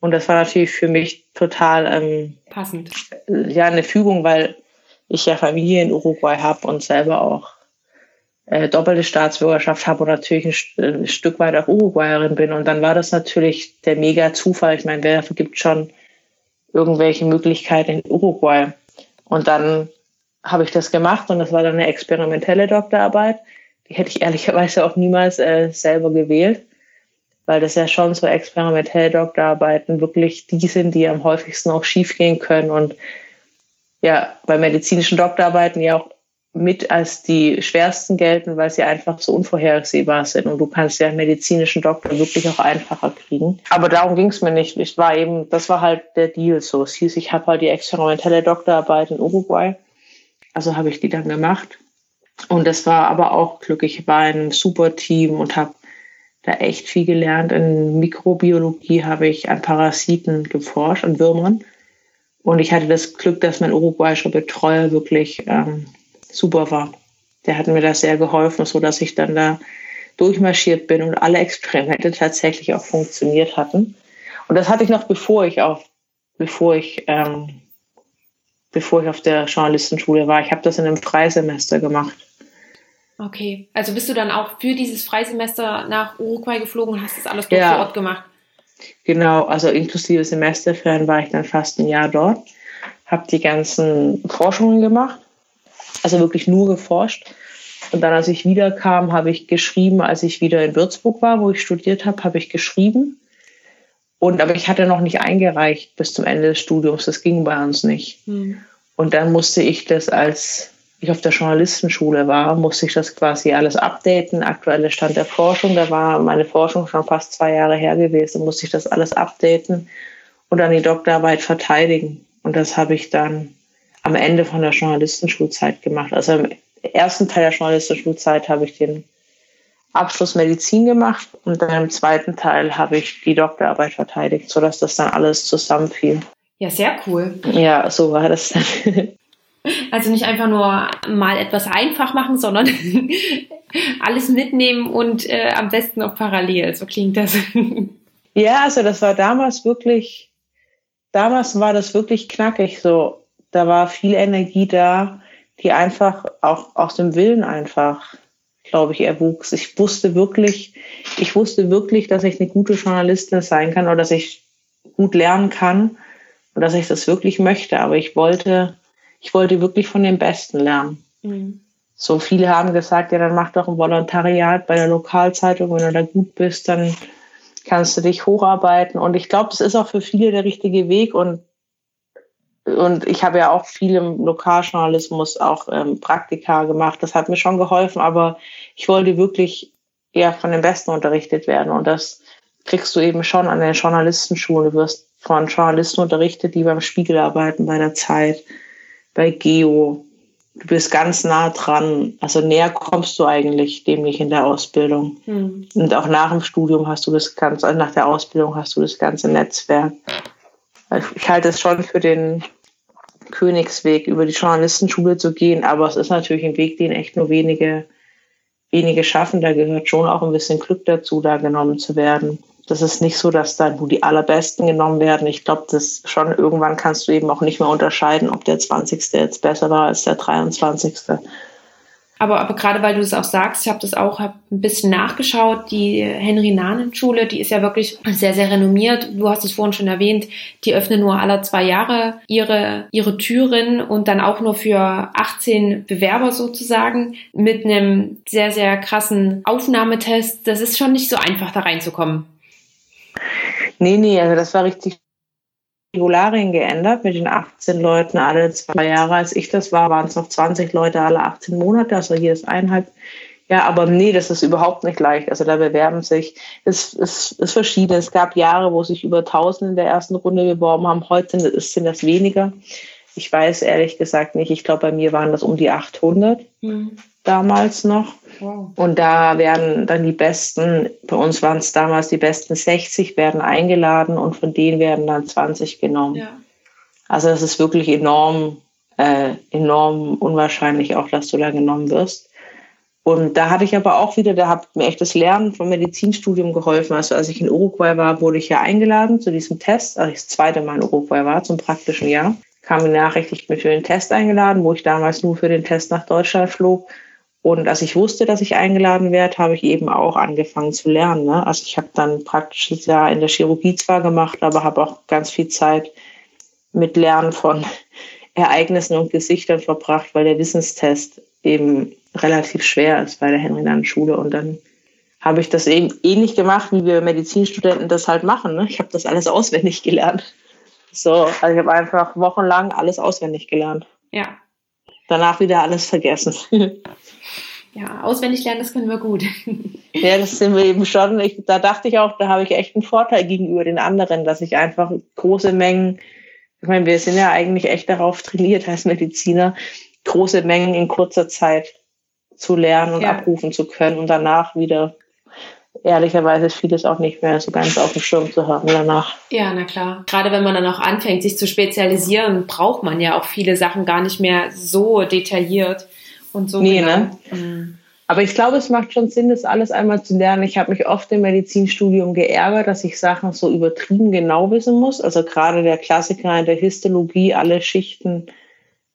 Und das war natürlich für mich total ähm, passend. Ja, eine Fügung, weil ich ja Familie in Uruguay habe und selber auch äh, doppelte Staatsbürgerschaft habe und natürlich ein, ein, Stück weit auch Uruguayerin bin. Und dann war das natürlich der mega Zufall. Ich meine, wer gibt schon irgendwelche Möglichkeiten in Uruguay. Und dann habe ich das gemacht und das war dann eine experimentelle Doktorarbeit. Die hätte ich ehrlicherweise auch niemals äh, selber gewählt, weil das ja schon so experimentelle Doktorarbeiten wirklich die sind, die am häufigsten auch schiefgehen können und ja, bei medizinischen Doktorarbeiten ja auch mit als die schwersten gelten, weil sie einfach so unvorhersehbar sind. Und du kannst ja einen medizinischen Doktor wirklich auch einfacher kriegen. Aber darum ging es mir nicht. Ich war eben, das war halt der Deal so. Es hieß, ich habe halt die experimentelle Doktorarbeit in Uruguay. Also habe ich die dann gemacht. Und das war aber auch Glück. Ich war in einem super Team und habe da echt viel gelernt. In Mikrobiologie habe ich an Parasiten geforscht, an Würmern. Und ich hatte das Glück, dass mein uruguayischer Betreuer wirklich ähm, super war. Der hat mir das sehr geholfen, so dass ich dann da durchmarschiert bin und alle Experimente tatsächlich auch funktioniert hatten. Und das hatte ich noch bevor ich auf, bevor ich, ähm, bevor ich auf der Journalistenschule war. Ich habe das in einem Freisemester gemacht. Okay, also bist du dann auch für dieses Freisemester nach Uruguay geflogen und hast das alles dort ja. vor Ort gemacht? Genau, also inklusive Semesterferien war ich dann fast ein Jahr dort, habe die ganzen Forschungen gemacht also wirklich nur geforscht. Und dann, als ich wiederkam, habe ich geschrieben, als ich wieder in Würzburg war, wo ich studiert habe, habe ich geschrieben. Und aber ich hatte noch nicht eingereicht bis zum Ende des Studiums. Das ging bei uns nicht. Mhm. Und dann musste ich das, als ich auf der Journalistenschule war, musste ich das quasi alles updaten, aktuelle Stand der Forschung. Da war meine Forschung schon fast zwei Jahre her gewesen, musste ich das alles updaten und dann die Doktorarbeit verteidigen. Und das habe ich dann am Ende von der Journalistenschulzeit gemacht. Also im ersten Teil der Journalistenschulzeit habe ich den Abschluss Medizin gemacht und dann im zweiten Teil habe ich die Doktorarbeit verteidigt, sodass das dann alles zusammenfiel. Ja, sehr cool. Ja, so war das dann. Also nicht einfach nur mal etwas einfach machen, sondern alles mitnehmen und äh, am besten auch parallel. So klingt das. Ja, also das war damals wirklich, damals war das wirklich knackig. So, da war viel Energie da, die einfach auch aus dem Willen einfach, glaube ich, erwuchs. Ich wusste wirklich, ich wusste wirklich, dass ich eine gute Journalistin sein kann oder dass ich gut lernen kann und dass ich das wirklich möchte. Aber ich wollte, ich wollte wirklich von den Besten lernen. Mhm. So viele haben gesagt, ja, dann mach doch ein Volontariat bei der Lokalzeitung, wenn du da gut bist, dann kannst du dich hocharbeiten. Und ich glaube, das ist auch für viele der richtige Weg. Und und ich habe ja auch viel im Lokaljournalismus auch ähm, Praktika gemacht. Das hat mir schon geholfen, aber ich wollte wirklich eher von den Besten unterrichtet werden. Und das kriegst du eben schon an der Journalistenschule. Du wirst von Journalisten unterrichtet, die beim Spiegel arbeiten, bei der Zeit, bei Geo. Du bist ganz nah dran. Also näher kommst du eigentlich dem nicht in der Ausbildung. Mhm. Und auch nach dem Studium hast du das ganze, also nach der Ausbildung hast du das ganze Netzwerk. Also ich halte es schon für den Königsweg, über die Journalistenschule zu gehen, aber es ist natürlich ein Weg, den echt nur wenige, wenige schaffen. Da gehört schon auch ein bisschen Glück dazu, da genommen zu werden das ist nicht so, dass da nur die allerbesten genommen werden. Ich glaube, das schon irgendwann kannst du eben auch nicht mehr unterscheiden, ob der 20. jetzt besser war als der 23. Aber, aber gerade weil du es auch sagst, ich habe das auch hab ein bisschen nachgeschaut, die Henry-Nanen-Schule, die ist ja wirklich sehr, sehr renommiert. Du hast es vorhin schon erwähnt, die öffnen nur alle zwei Jahre ihre, ihre Türen und dann auch nur für 18 Bewerber sozusagen mit einem sehr, sehr krassen Aufnahmetest. Das ist schon nicht so einfach, da reinzukommen. Nee, nee, also das war richtig Regularien geändert mit den 18 Leuten alle zwei Jahre. Als ich das war, waren es noch 20 Leute alle 18 Monate. Also hier ist eineinhalb. Ja, aber nee, das ist überhaupt nicht leicht. Also da bewerben sich, es ist, ist verschieden. Es gab Jahre, wo sich über 1000 in der ersten Runde beworben haben. Heute sind das weniger. Ich weiß ehrlich gesagt nicht. Ich glaube, bei mir waren das um die 800 mhm. damals noch. Und da werden dann die besten, bei uns waren es damals die besten 60, werden eingeladen und von denen werden dann 20 genommen. Ja. Also es ist wirklich enorm, äh, enorm unwahrscheinlich auch, dass du da genommen wirst. Und da hatte ich aber auch wieder, da hat mir echt das Lernen vom Medizinstudium geholfen. Also als ich in Uruguay war, wurde ich ja eingeladen zu diesem Test, als ich das zweite Mal in Uruguay war, zum praktischen Jahr, kam die Nachricht, ich bin für den Test eingeladen, wo ich damals nur für den Test nach Deutschland flog. Und als ich wusste, dass ich eingeladen werde, habe ich eben auch angefangen zu lernen. Ne? Also ich habe dann praktisch das Jahr in der Chirurgie zwar gemacht, aber habe auch ganz viel Zeit mit Lernen von Ereignissen und Gesichtern verbracht, weil der Wissenstest eben relativ schwer ist bei der Henry-Nannen-Schule. Und dann habe ich das eben ähnlich gemacht, wie wir Medizinstudenten das halt machen. Ne? Ich habe das alles auswendig gelernt. So, also ich habe einfach wochenlang alles auswendig gelernt. Ja. Danach wieder alles vergessen. ja, auswendig lernen, das können wir gut. ja, das sind wir eben schon. Ich, da dachte ich auch, da habe ich echt einen Vorteil gegenüber den anderen, dass ich einfach große Mengen, ich meine, wir sind ja eigentlich echt darauf trainiert als Mediziner, große Mengen in kurzer Zeit zu lernen und ja. abrufen zu können und danach wieder ehrlicherweise ist vieles auch nicht mehr so ganz auf dem Schirm zu haben danach. Ja, na klar. Gerade wenn man dann auch anfängt, sich zu spezialisieren, braucht man ja auch viele Sachen gar nicht mehr so detailliert. Und so nee, genau. ne? Mhm. Aber ich glaube, es macht schon Sinn, das alles einmal zu lernen. Ich habe mich oft im Medizinstudium geärgert, dass ich Sachen so übertrieben genau wissen muss. Also gerade der Klassiker in der Histologie, alle Schichten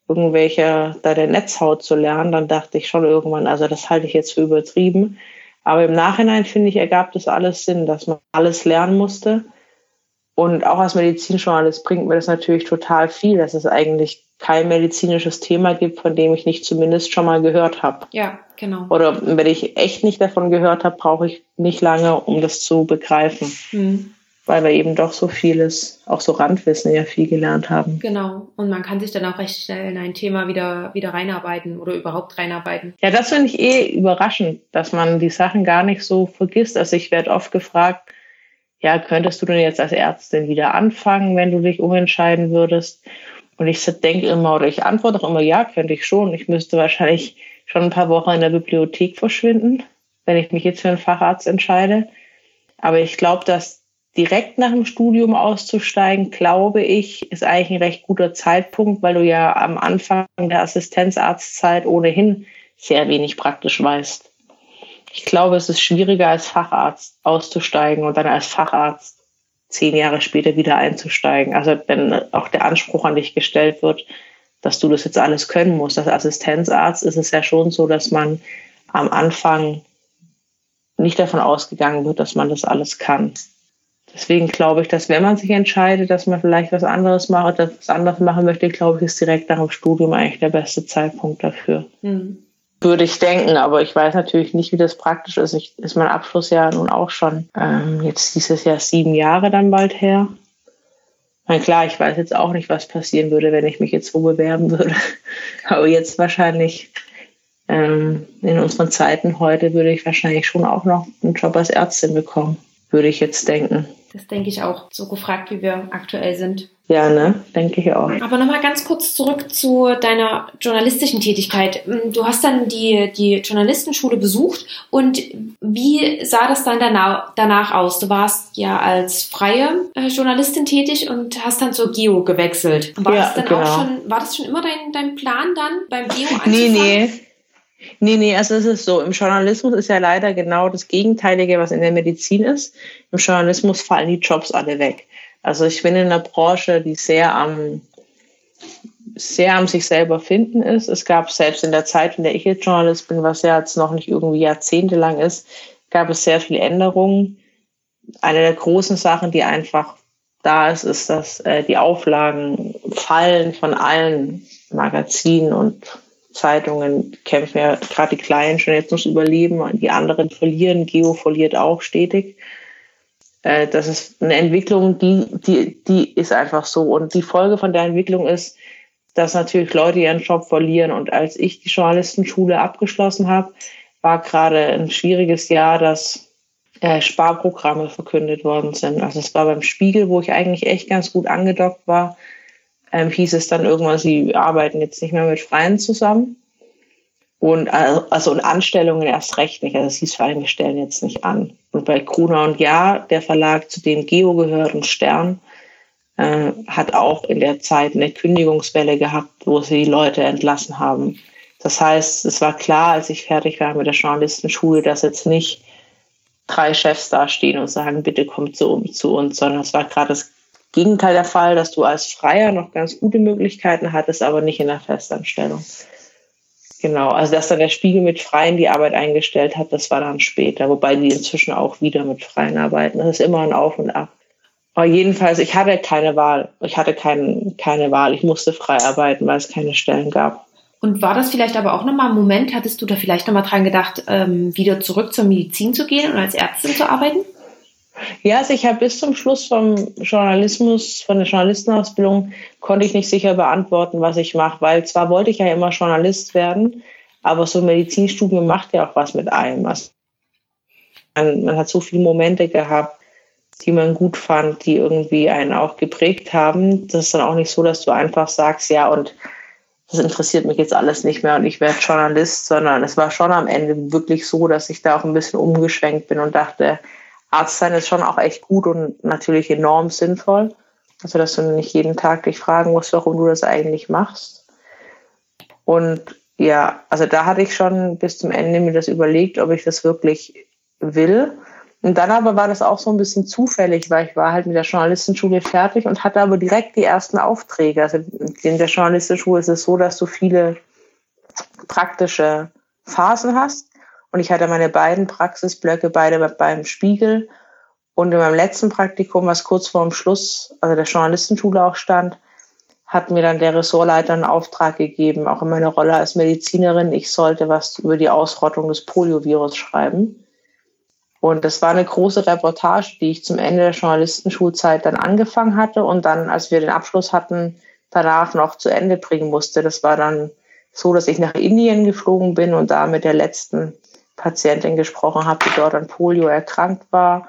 irgendwelcher da der Netzhaut zu lernen, dann dachte ich schon irgendwann, also das halte ich jetzt für übertrieben. Aber im Nachhinein finde ich, ergab das alles Sinn, dass man alles lernen musste. Und auch als Medizinjournalist bringt mir das natürlich total viel, dass es eigentlich kein medizinisches Thema gibt, von dem ich nicht zumindest schon mal gehört habe. Ja, genau. Oder wenn ich echt nicht davon gehört habe, brauche ich nicht lange, um das zu begreifen. Mhm. Weil wir eben doch so vieles, auch so Randwissen ja viel gelernt haben. Genau. Und man kann sich dann auch recht schnell in ein Thema wieder, wieder reinarbeiten oder überhaupt reinarbeiten. Ja, das finde ich eh überraschend, dass man die Sachen gar nicht so vergisst. Also ich werde oft gefragt, ja, könntest du denn jetzt als Ärztin wieder anfangen, wenn du dich umentscheiden würdest? Und ich denke immer, oder ich antworte auch immer, ja, könnte ich schon. Ich müsste wahrscheinlich schon ein paar Wochen in der Bibliothek verschwinden, wenn ich mich jetzt für einen Facharzt entscheide. Aber ich glaube, dass direkt nach dem Studium auszusteigen, glaube ich, ist eigentlich ein recht guter Zeitpunkt, weil du ja am Anfang der Assistenzarztzeit ohnehin sehr wenig praktisch weißt. Ich glaube, es ist schwieriger als Facharzt auszusteigen und dann als Facharzt zehn Jahre später wieder einzusteigen. Also wenn auch der Anspruch an dich gestellt wird, dass du das jetzt alles können musst. Als Assistenzarzt ist es ja schon so, dass man am Anfang nicht davon ausgegangen wird, dass man das alles kann. Deswegen glaube ich, dass wenn man sich entscheidet, dass man vielleicht was anderes macht, was anderes machen möchte, glaube ich, ist direkt nach dem Studium eigentlich der beste Zeitpunkt dafür. Mhm würde ich denken, aber ich weiß natürlich nicht, wie das praktisch ist. Ich, ist mein Abschlussjahr nun auch schon ähm, jetzt dieses Jahr sieben Jahre dann bald her. Na klar, ich weiß jetzt auch nicht, was passieren würde, wenn ich mich jetzt wo bewerben würde. Aber jetzt wahrscheinlich ähm, in unseren Zeiten heute würde ich wahrscheinlich schon auch noch einen Job als Ärztin bekommen, würde ich jetzt denken. Das denke ich auch, so gefragt, wie wir aktuell sind. Ja, ne, denke ich auch. Aber nochmal ganz kurz zurück zu deiner journalistischen Tätigkeit. Du hast dann die, die Journalistenschule besucht und wie sah das dann danach, danach aus? Du warst ja als freie äh, Journalistin tätig und hast dann zur Geo gewechselt. War Ja, das dann genau. auch schon, war das schon immer dein, dein Plan dann beim Geo anzufangen? Nee, nee. Nee, nee, also es ist so, im Journalismus ist ja leider genau das Gegenteilige, was in der Medizin ist. Im Journalismus fallen die Jobs alle weg. Also ich bin in einer Branche, die sehr am, sehr am sich selber finden ist. Es gab selbst in der Zeit, in der ich jetzt Journalist bin, was ja jetzt noch nicht irgendwie jahrzehntelang ist, gab es sehr viele Änderungen. Eine der großen Sachen, die einfach da ist, ist, dass äh, die Auflagen fallen von allen Magazinen und Zeitungen kämpfen ja gerade die Kleinen schon jetzt ums Überleben die anderen verlieren. Geo verliert auch stetig. Äh, das ist eine Entwicklung, die, die, die ist einfach so. Und die Folge von der Entwicklung ist, dass natürlich Leute ihren Job verlieren. Und als ich die Journalistenschule abgeschlossen habe, war gerade ein schwieriges Jahr, dass äh, Sparprogramme verkündet worden sind. Also es war beim Spiegel, wo ich eigentlich echt ganz gut angedockt war, ähm, hieß es dann irgendwann, sie arbeiten jetzt nicht mehr mit Freien zusammen. Und äh, also und Anstellungen erst recht nicht. Also es hieß vor allem, wir stellen jetzt nicht an. Und bei Gruner und Ja, der Verlag, zu dem Geo gehört und Stern, äh, hat auch in der Zeit eine Kündigungswelle gehabt, wo sie Leute entlassen haben. Das heißt, es war klar, als ich fertig war mit der Journalistenschule, dass jetzt nicht drei Chefs da stehen und sagen, bitte kommt zu, zu uns, sondern es war gerade das Gegenteil der Fall, dass du als Freier noch ganz gute Möglichkeiten hattest, aber nicht in der Festanstellung. Genau, also dass dann der Spiegel mit Freien die Arbeit eingestellt hat, das war dann später, wobei die inzwischen auch wieder mit Freien arbeiten. Das ist immer ein Auf und Ab. Aber jedenfalls, ich hatte keine Wahl. Ich hatte kein, keine Wahl. Ich musste frei arbeiten, weil es keine Stellen gab. Und war das vielleicht aber auch nochmal ein Moment, hattest du da vielleicht nochmal dran gedacht, ähm, wieder zurück zur Medizin zu gehen und als Ärztin zu arbeiten? Ja, also ich habe bis zum Schluss vom Journalismus, von der Journalistenausbildung, konnte ich nicht sicher beantworten, was ich mache, weil zwar wollte ich ja immer Journalist werden, aber so ein Medizinstudium macht ja auch was mit einem. Also man, man hat so viele Momente gehabt, die man gut fand, die irgendwie einen auch geprägt haben. Das ist dann auch nicht so, dass du einfach sagst, ja, und das interessiert mich jetzt alles nicht mehr und ich werde Journalist, sondern es war schon am Ende wirklich so, dass ich da auch ein bisschen umgeschwenkt bin und dachte, Arzt sein ist schon auch echt gut und natürlich enorm sinnvoll. Also, dass du nicht jeden Tag dich fragen musst, warum du das eigentlich machst. Und ja, also da hatte ich schon bis zum Ende mir das überlegt, ob ich das wirklich will. Und dann aber war das auch so ein bisschen zufällig, weil ich war halt mit der Journalistenschule fertig und hatte aber direkt die ersten Aufträge. Also in der Journalistenschule ist es so, dass du viele praktische Phasen hast. Und ich hatte meine beiden Praxisblöcke beide beim Spiegel. Und in meinem letzten Praktikum, was kurz vor dem Schluss, also der Journalistenschule auch stand, hat mir dann der Ressortleiter einen Auftrag gegeben, auch in meiner Rolle als Medizinerin, ich sollte was über die Ausrottung des Poliovirus schreiben. Und das war eine große Reportage, die ich zum Ende der Journalistenschulzeit dann angefangen hatte und dann, als wir den Abschluss hatten, danach noch zu Ende bringen musste. Das war dann so, dass ich nach Indien geflogen bin und da mit der letzten Patientin gesprochen habe, die dort an Polio erkrankt war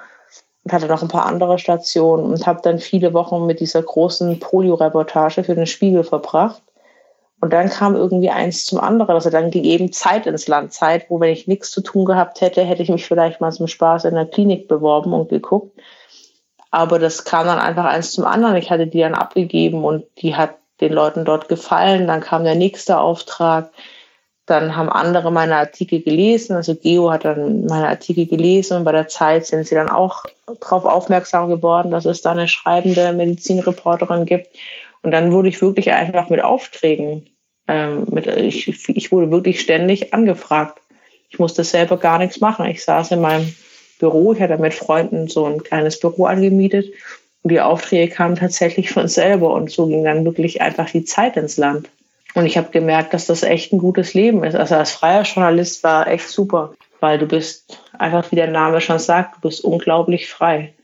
und hatte noch ein paar andere Stationen und habe dann viele Wochen mit dieser großen Polio-Reportage für den Spiegel verbracht. Und dann kam irgendwie eins zum anderen. Also dann gegeben Zeit ins Land. Zeit, wo wenn ich nichts zu tun gehabt hätte, hätte ich mich vielleicht mal zum Spaß in der Klinik beworben und geguckt. Aber das kam dann einfach eins zum anderen. Ich hatte die dann abgegeben und die hat den Leuten dort gefallen. Dann kam der nächste Auftrag. Dann haben andere meine Artikel gelesen. Also Geo hat dann meine Artikel gelesen und bei der Zeit sind sie dann auch darauf aufmerksam geworden, dass es da eine schreibende Medizinreporterin gibt. Und dann wurde ich wirklich einfach mit Aufträgen, ähm, mit, ich, ich wurde wirklich ständig angefragt. Ich musste selber gar nichts machen. Ich saß in meinem Büro, ich hatte mit Freunden so ein kleines Büro angemietet und die Aufträge kamen tatsächlich von selber und so ging dann wirklich einfach die Zeit ins Land. Und ich habe gemerkt, dass das echt ein gutes Leben ist. Also als freier Journalist war echt super, weil du bist einfach, wie der Name schon sagt, du bist unglaublich frei.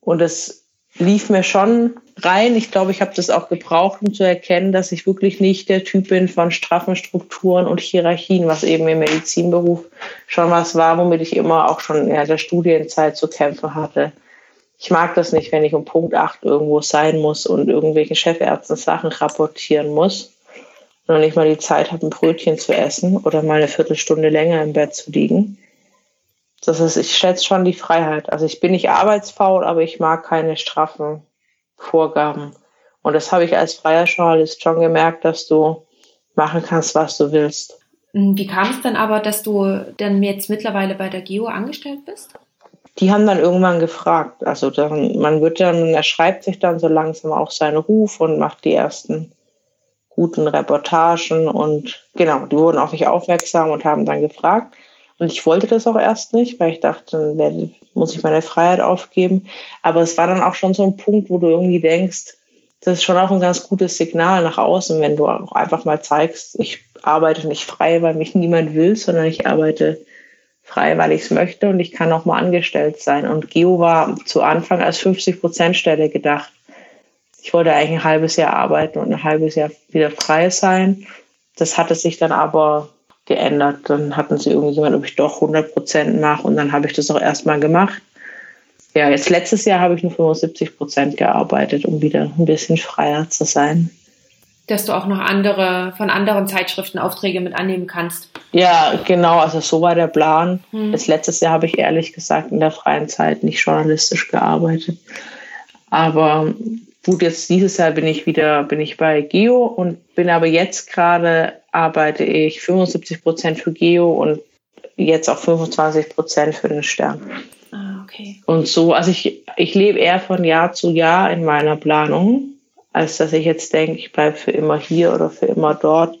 Und es lief mir schon rein. Ich glaube, ich habe das auch gebraucht, um zu erkennen, dass ich wirklich nicht der Typ bin von straffen Strukturen und Hierarchien, was eben im Medizinberuf schon was war, womit ich immer auch schon in der Studienzeit zu kämpfen hatte. Ich mag das nicht, wenn ich um Punkt 8 irgendwo sein muss und irgendwelchen Chefärzten Sachen rapportieren muss und nicht mal die Zeit habe, ein Brötchen zu essen oder mal eine Viertelstunde länger im Bett zu liegen. Das ist, ich schätze schon die Freiheit. Also ich bin nicht arbeitsfaul, aber ich mag keine straffen Vorgaben. Und das habe ich als freier Journalist schon gemerkt, dass du machen kannst, was du willst. Hm, wie kam es dann aber, dass du dann jetzt mittlerweile bei der Geo angestellt bist? Die haben dann irgendwann gefragt. Also dann, man wird dann, er schreibt sich dann so langsam auch seinen Ruf und macht die ersten guten Reportagen und genau, die wurden auf mich aufmerksam und haben dann gefragt. Und ich wollte das auch erst nicht, weil ich dachte, dann muss ich meine Freiheit aufgeben. Aber es war dann auch schon so ein Punkt, wo du irgendwie denkst, das ist schon auch ein ganz gutes Signal nach außen, wenn du auch einfach mal zeigst, ich arbeite nicht frei, weil mich niemand will, sondern ich arbeite frei, weil ich es möchte und ich kann auch mal angestellt sein. Und Geo war zu Anfang als 50-Prozent-Stelle gedacht. Ich wollte eigentlich ein halbes Jahr arbeiten und ein halbes Jahr wieder frei sein. Das hatte sich dann aber geändert. Dann hatten sie irgendjemand, ob ich doch 100 Prozent mache und dann habe ich das auch erstmal gemacht. Ja, jetzt letztes Jahr habe ich nur 75 Prozent gearbeitet, um wieder ein bisschen freier zu sein. Dass du auch noch andere, von anderen Zeitschriften Aufträge mit annehmen kannst. Ja, genau, also so war der Plan. Hm. Jetzt letztes Jahr habe ich ehrlich gesagt in der freien Zeit nicht journalistisch gearbeitet. Aber gut, jetzt dieses Jahr bin ich wieder, bin ich bei Geo und bin aber jetzt gerade arbeite ich 75 Prozent für Geo und jetzt auch 25 Prozent für den Stern. Ah, okay. Und so, also ich, ich lebe eher von Jahr zu Jahr in meiner Planung, als dass ich jetzt denke, ich bleibe für immer hier oder für immer dort.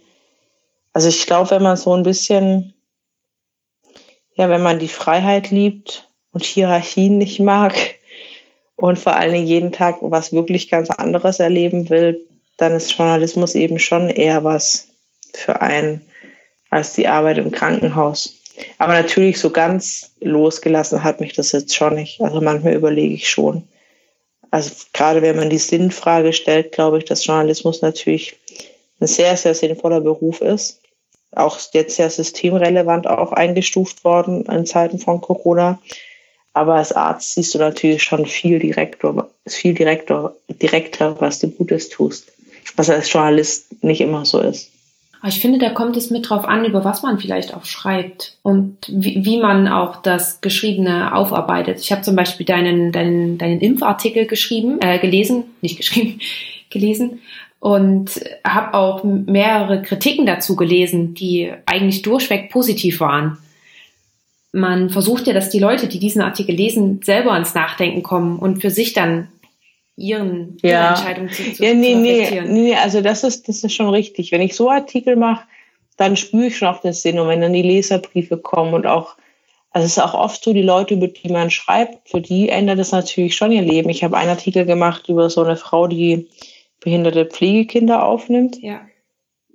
Also ich glaube, wenn man so ein bisschen, ja, wenn man die Freiheit liebt und Hierarchien nicht mag und vor allen Dingen jeden Tag was wirklich ganz anderes erleben will, dann ist Journalismus eben schon eher was für einen als die Arbeit im Krankenhaus. Aber natürlich so ganz losgelassen hat mich das jetzt schon nicht. Also manchmal überlege ich schon. Also gerade wenn man die Sinnfrage stellt, glaube ich, dass Journalismus natürlich ein sehr, sehr sinnvoller Beruf ist. Auch jetzt sehr systemrelevant auch eingestuft worden in Zeiten von Corona. Aber als Arzt siehst du natürlich schon viel direkter, viel direkter, direkter, was du Gutes tust. Was als Journalist nicht immer so ist. Ich finde, da kommt es mit drauf an, über was man vielleicht auch schreibt und wie, wie man auch das Geschriebene aufarbeitet. Ich habe zum Beispiel deinen, deinen, deinen Impfartikel geschrieben, äh, gelesen, nicht geschrieben, gelesen und habe auch mehrere Kritiken dazu gelesen, die eigentlich durchweg positiv waren. Man versucht ja, dass die Leute, die diesen Artikel lesen, selber ins Nachdenken kommen und für sich dann ihren ja. Entscheidung zu, zu, ja, nee, zu nee, nee, also das ist, das ist schon richtig. Wenn ich so Artikel mache, dann spüre ich schon auf den Sinn. Und wenn dann die Leserbriefe kommen und auch, also es ist auch oft so, die Leute, über die man schreibt, für die ändert es natürlich schon ihr Leben. Ich habe einen Artikel gemacht über so eine Frau, die behinderte Pflegekinder aufnimmt. Ja.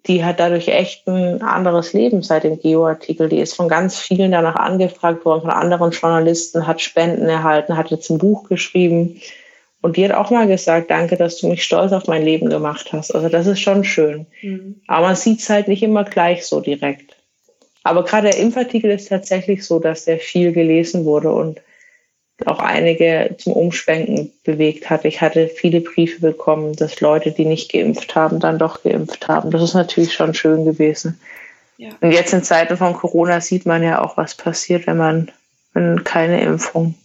Die hat dadurch echt ein anderes Leben seit dem Geo-Artikel. Die ist von ganz vielen danach angefragt worden, von anderen Journalisten, hat Spenden erhalten, hat jetzt ein Buch geschrieben und die hat auch mal gesagt, danke, dass du mich stolz auf mein Leben gemacht hast. Also das ist schon schön. Mhm. Aber man sieht es halt nicht immer gleich so direkt. Aber gerade der Impfartikel ist tatsächlich so, dass der viel gelesen wurde und auch einige zum Umschwenken bewegt hat. Ich hatte viele Briefe bekommen, dass Leute, die nicht geimpft haben, dann doch geimpft haben. Das ist natürlich schon schön gewesen. Ja. Und jetzt in Zeiten von Corona sieht man ja auch, was passiert, wenn man wenn keine Impfung.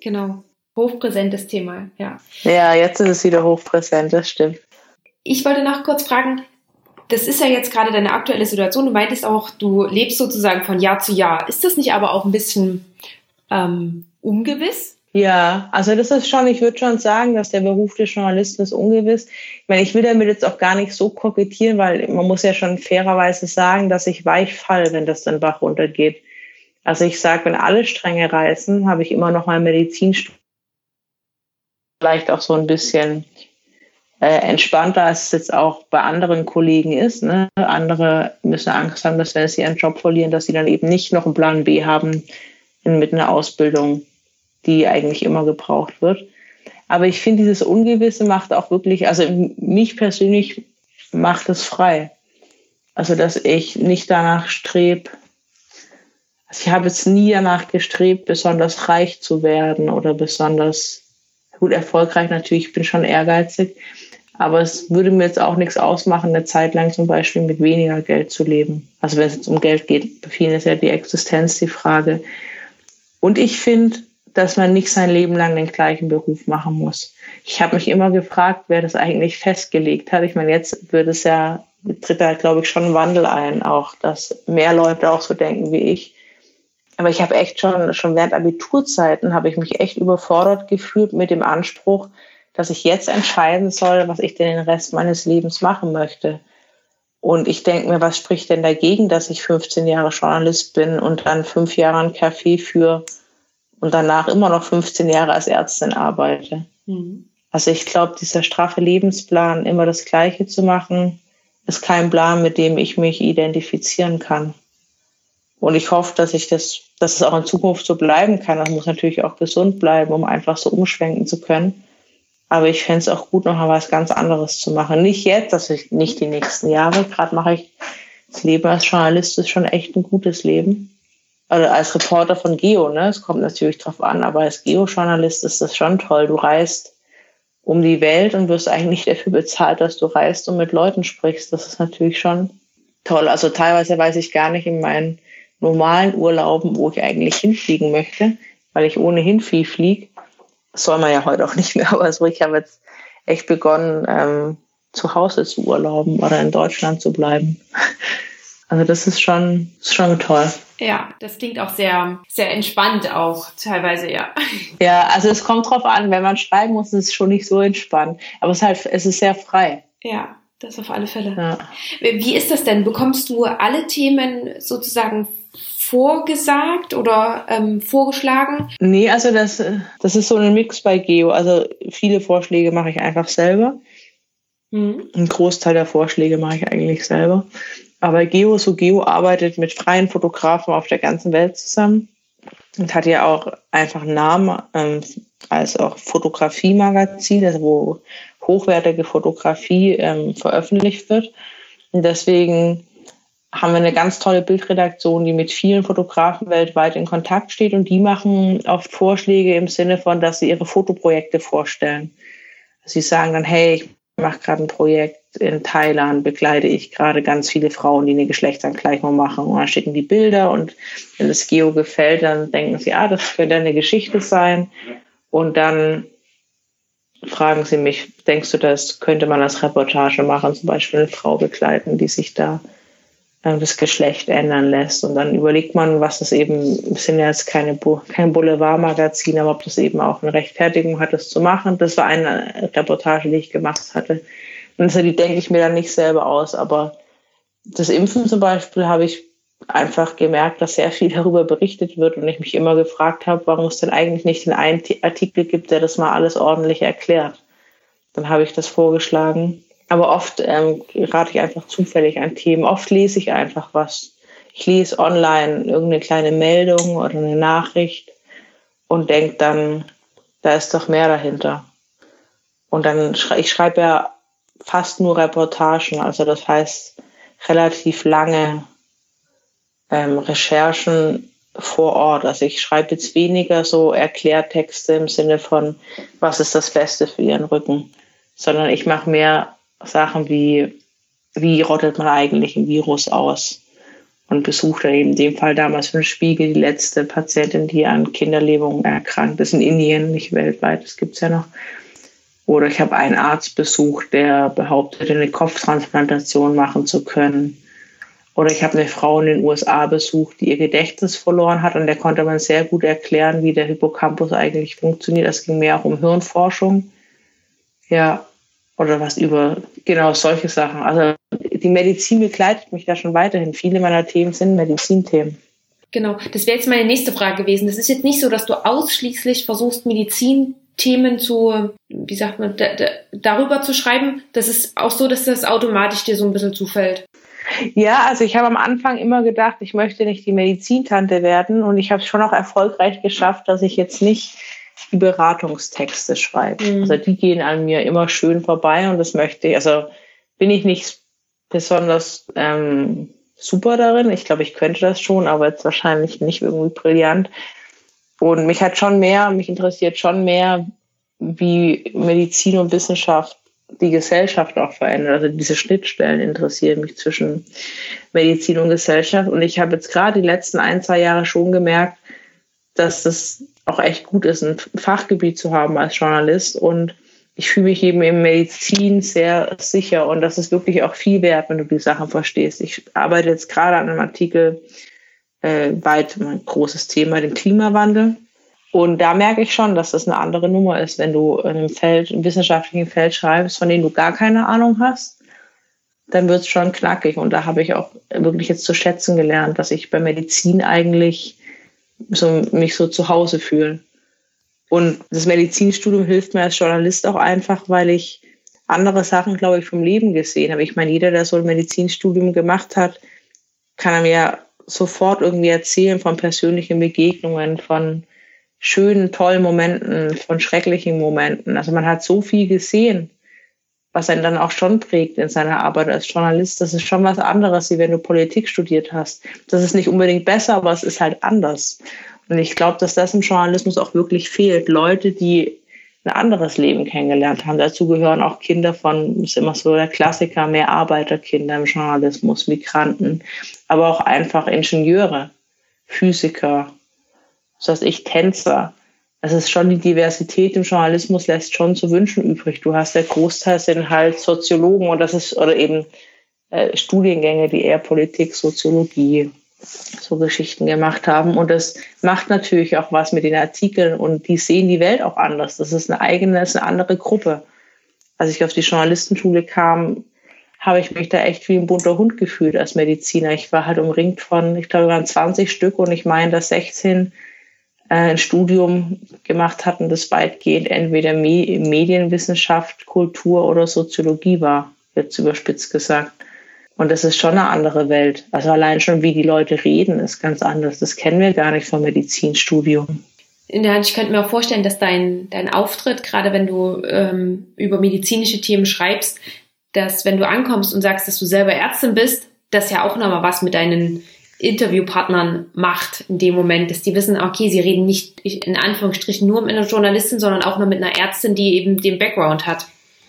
Genau hochpräsentes Thema, ja. Ja, jetzt ist es wieder hochpräsent, das stimmt. Ich wollte noch kurz fragen, das ist ja jetzt gerade deine aktuelle Situation. Du meintest auch, du lebst sozusagen von Jahr zu Jahr. Ist das nicht aber auch ein bisschen ähm, ungewiss? Ja, also das ist schon, ich würde schon sagen, dass der Beruf des Journalisten ist ungewiss. Ich meine, ich will damit jetzt auch gar nicht so kokettieren, weil man muss ja schon fairerweise sagen, dass ich weich fall, wenn das den Bach runtergeht. Also ich sage, wenn alle Stränge reißen, habe ich immer noch mal Medizinstudium vielleicht auch so ein bisschen äh, entspannter, als es jetzt auch bei anderen Kollegen ist. Ne? Andere müssen Angst haben, dass wenn sie ihren Job verlieren, dass sie dann eben nicht noch einen Plan B haben mit einer Ausbildung, die eigentlich immer gebraucht wird. Aber ich finde, dieses Ungewisse macht auch wirklich, also mich persönlich macht es frei. Also, dass ich nicht danach strebe, also ich habe jetzt nie danach gestrebt, besonders reich zu werden oder besonders gut erfolgreich. Natürlich, ich bin schon ehrgeizig, aber es würde mir jetzt auch nichts ausmachen, eine Zeit lang zum Beispiel mit weniger Geld zu leben. Also wenn es jetzt um Geld geht, bei vielen ist ja die Existenz die Frage. Und ich finde, dass man nicht sein Leben lang den gleichen Beruf machen muss. Ich habe mich immer gefragt, wer das eigentlich festgelegt hat. Ich meine, jetzt wird es ja, tritt da, glaube ich, schon ein Wandel ein, auch, dass mehr Leute auch so denken wie ich. Aber ich habe echt schon, schon während Abiturzeiten habe ich mich echt überfordert gefühlt mit dem Anspruch, dass ich jetzt entscheiden soll, was ich denn den Rest meines Lebens machen möchte. Und ich denke mir, was spricht denn dagegen, dass ich 15 Jahre Journalist bin und dann fünf Jahre ein Café führe und danach immer noch 15 Jahre als Ärztin arbeite. Mhm. Also ich glaube, dieser straffe Lebensplan, immer das Gleiche zu machen, ist kein Plan, mit dem ich mich identifizieren kann. Und ich hoffe, dass ich das, dass es auch in Zukunft so bleiben kann. Das muss natürlich auch gesund bleiben, um einfach so umschwenken zu können. Aber ich fände es auch gut, noch mal was ganz anderes zu machen. Nicht jetzt, dass ich nicht die nächsten Jahre. Gerade mache ich das Leben als Journalist ist schon echt ein gutes Leben. Also als Reporter von Geo, ne? Es kommt natürlich drauf an, aber als Geo-Journalist ist das schon toll. Du reist um die Welt und wirst eigentlich dafür bezahlt, dass du reist und mit Leuten sprichst. Das ist natürlich schon toll. Also teilweise weiß ich gar nicht in meinen normalen Urlauben, wo ich eigentlich hinfliegen möchte, weil ich ohnehin viel fliege soll man ja heute auch nicht mehr, aber so, ich habe jetzt echt begonnen, ähm, zu Hause zu urlauben oder in Deutschland zu bleiben. Also das ist schon, ist schon toll. Ja, das klingt auch sehr, sehr entspannt auch teilweise, ja. Ja, also es kommt drauf an, wenn man schreiben muss, ist es schon nicht so entspannt. Aber es ist halt, es ist sehr frei. Ja, das auf alle Fälle. Ja. Wie ist das denn? Bekommst du alle Themen sozusagen vorgesagt oder ähm, vorgeschlagen? Nee, also das, das ist so ein Mix bei Geo. Also viele Vorschläge mache ich einfach selber. Mhm. Ein Großteil der Vorschläge mache ich eigentlich selber. Aber Geo, so Geo arbeitet mit freien Fotografen auf der ganzen Welt zusammen und hat ja auch einfach einen Namen ähm, als auch Fotografiemagazin, also wo hochwertige Fotografie ähm, veröffentlicht wird. Und deswegen haben wir eine ganz tolle Bildredaktion, die mit vielen Fotografen weltweit in Kontakt steht und die machen oft Vorschläge im Sinne von, dass sie ihre Fotoprojekte vorstellen. Sie sagen dann, hey, ich mache gerade ein Projekt in Thailand, begleite ich gerade ganz viele Frauen, die eine Geschlechtsangleichung machen und dann schicken die Bilder und wenn das Geo gefällt, dann denken sie, ah, das könnte eine Geschichte sein und dann fragen sie mich, denkst du, das könnte man als Reportage machen, zum Beispiel eine Frau begleiten, die sich da äh, das Geschlecht ändern lässt. Und dann überlegt man, was das eben, es sind ja jetzt keine, kein Boulevardmagazin, aber ob das eben auch eine Rechtfertigung hat, das zu machen. Das war eine Reportage, die ich gemacht hatte. Also die denke ich mir dann nicht selber aus. Aber das Impfen zum Beispiel habe ich einfach gemerkt, dass sehr viel darüber berichtet wird und ich mich immer gefragt habe, warum es denn eigentlich nicht den einen Artikel gibt, der das mal alles ordentlich erklärt. Dann habe ich das vorgeschlagen aber oft ähm, rate ich einfach zufällig an Themen. Oft lese ich einfach was. Ich lese online irgendeine kleine Meldung oder eine Nachricht und denke dann, da ist doch mehr dahinter. Und dann ich schreibe ja fast nur Reportagen, also das heißt relativ lange ähm, Recherchen vor Ort. Also ich schreibe jetzt weniger so Erklärtexte im Sinne von, was ist das Beste für Ihren Rücken, sondern ich mache mehr Sachen wie, wie rottet man eigentlich ein Virus aus? Und besuchte eben in dem Fall damals den Spiegel die letzte Patientin, die an Kinderlähmung erkrankt ist in Indien, nicht weltweit, das gibt es ja noch. Oder ich habe einen Arzt besucht, der behauptete, eine Kopftransplantation machen zu können. Oder ich habe eine Frau in den USA besucht, die ihr Gedächtnis verloren hat und der konnte man sehr gut erklären, wie der Hippocampus eigentlich funktioniert. Es ging mehr auch um Hirnforschung. Ja, oder was über genau solche Sachen. Also die Medizin begleitet mich da schon weiterhin. Viele meiner Themen sind Medizinthemen. Genau, das wäre jetzt meine nächste Frage gewesen. Das ist jetzt nicht so, dass du ausschließlich versuchst, Medizinthemen zu, wie sagt man, da, da, darüber zu schreiben. Das ist auch so, dass das automatisch dir so ein bisschen zufällt. Ja, also ich habe am Anfang immer gedacht, ich möchte nicht die Medizintante werden und ich habe es schon auch erfolgreich geschafft, dass ich jetzt nicht die Beratungstexte schreibt. Mhm. Also die gehen an mir immer schön vorbei und das möchte ich. Also bin ich nicht besonders ähm, super darin. Ich glaube, ich könnte das schon, aber jetzt wahrscheinlich nicht irgendwie brillant. Und mich hat schon mehr, mich interessiert schon mehr, wie Medizin und Wissenschaft die Gesellschaft auch verändert. Also diese Schnittstellen interessieren mich zwischen Medizin und Gesellschaft. Und ich habe jetzt gerade die letzten ein, zwei Jahre schon gemerkt, dass das auch echt gut ist, ein Fachgebiet zu haben als Journalist. Und ich fühle mich eben in Medizin sehr sicher. Und das ist wirklich auch viel wert, wenn du die Sachen verstehst. Ich arbeite jetzt gerade an einem Artikel, äh, weit ein großes Thema, den Klimawandel. Und da merke ich schon, dass das eine andere Nummer ist, wenn du in einem Feld, im wissenschaftlichen Feld schreibst, von dem du gar keine Ahnung hast, dann wird es schon knackig. Und da habe ich auch wirklich jetzt zu schätzen gelernt, dass ich bei Medizin eigentlich so, mich so zu Hause fühle. Und das Medizinstudium hilft mir als Journalist auch einfach, weil ich andere Sachen, glaube ich, vom Leben gesehen habe. Ich meine, jeder, der so ein Medizinstudium gemacht hat, kann er mir sofort irgendwie erzählen von persönlichen Begegnungen, von schönen, tollen Momenten, von schrecklichen Momenten. Also man hat so viel gesehen, was einen dann auch schon prägt in seiner Arbeit als Journalist. Das ist schon was anderes, wie wenn du Politik studiert hast. Das ist nicht unbedingt besser, aber es ist halt anders. Und ich glaube, dass das im Journalismus auch wirklich fehlt. Leute, die ein anderes Leben kennengelernt haben. Dazu gehören auch Kinder von, ist immer so der Klassiker, mehr Arbeiterkinder im Journalismus, Migranten, aber auch einfach Ingenieure, Physiker, das heißt, ich Tänzer. Es ist schon die Diversität im Journalismus lässt schon zu wünschen übrig. Du hast der Großteil sind halt Soziologen und das ist oder eben äh, Studiengänge, die eher Politik, Soziologie, so Geschichten gemacht haben. Und das macht natürlich auch was mit den Artikeln und die sehen die Welt auch anders. Das ist eine eigene, ist eine andere Gruppe. Als ich auf die Journalistenschule kam, habe ich mich da echt wie ein bunter Hund gefühlt als Mediziner. Ich war halt umringt von, ich glaube, waren 20 Stück und ich meine, dass 16 äh, ein Studium gemacht hatten, das weitgehend entweder Medienwissenschaft, Kultur oder Soziologie war, jetzt überspitzt gesagt. Und das ist schon eine andere Welt. Also allein schon, wie die Leute reden, ist ganz anders. Das kennen wir gar nicht vom Medizinstudium. Ja, ich könnte mir auch vorstellen, dass dein, dein Auftritt, gerade wenn du ähm, über medizinische Themen schreibst, dass wenn du ankommst und sagst, dass du selber Ärztin bist, das ja auch nochmal was mit deinen Interviewpartnern macht in dem Moment, dass die wissen, okay, sie reden nicht in Anführungsstrichen nur mit einer Journalistin, sondern auch mal mit einer Ärztin, die eben den Background hat.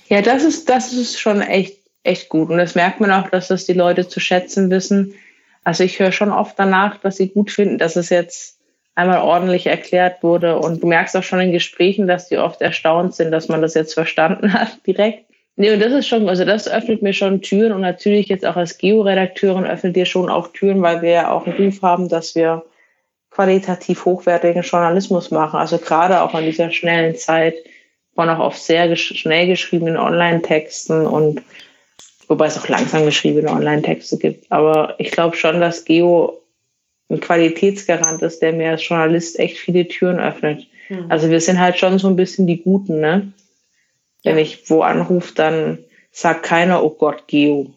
Ja, das ist, das ist schon echt, echt gut. Und das merkt man auch, dass das die Leute zu schätzen wissen. Also ich höre schon oft danach, dass sie gut finden, dass es jetzt einmal ordentlich erklärt wurde. Und du merkst auch schon in Gesprächen, dass die oft erstaunt sind, dass man das jetzt verstanden hat direkt. Nee, und das ist schon, also das öffnet mir schon Türen und natürlich jetzt auch als Georedakteurin öffnet dir schon auch Türen, weil wir ja auch einen Ruf haben, dass wir qualitativ hochwertigen Journalismus machen. Also gerade auch in dieser schnellen Zeit von auch oft sehr gesch schnell geschriebenen Online-Texten und wobei es auch langsam geschriebene Online-Texte gibt. Aber ich glaube schon, dass Geo ein Qualitätsgarant ist, der mir als Journalist echt viele Türen öffnet. Mhm. Also wir sind halt schon so ein bisschen die Guten, ne? Wenn ich wo anrufe, dann sagt keiner, oh Gott, Geo.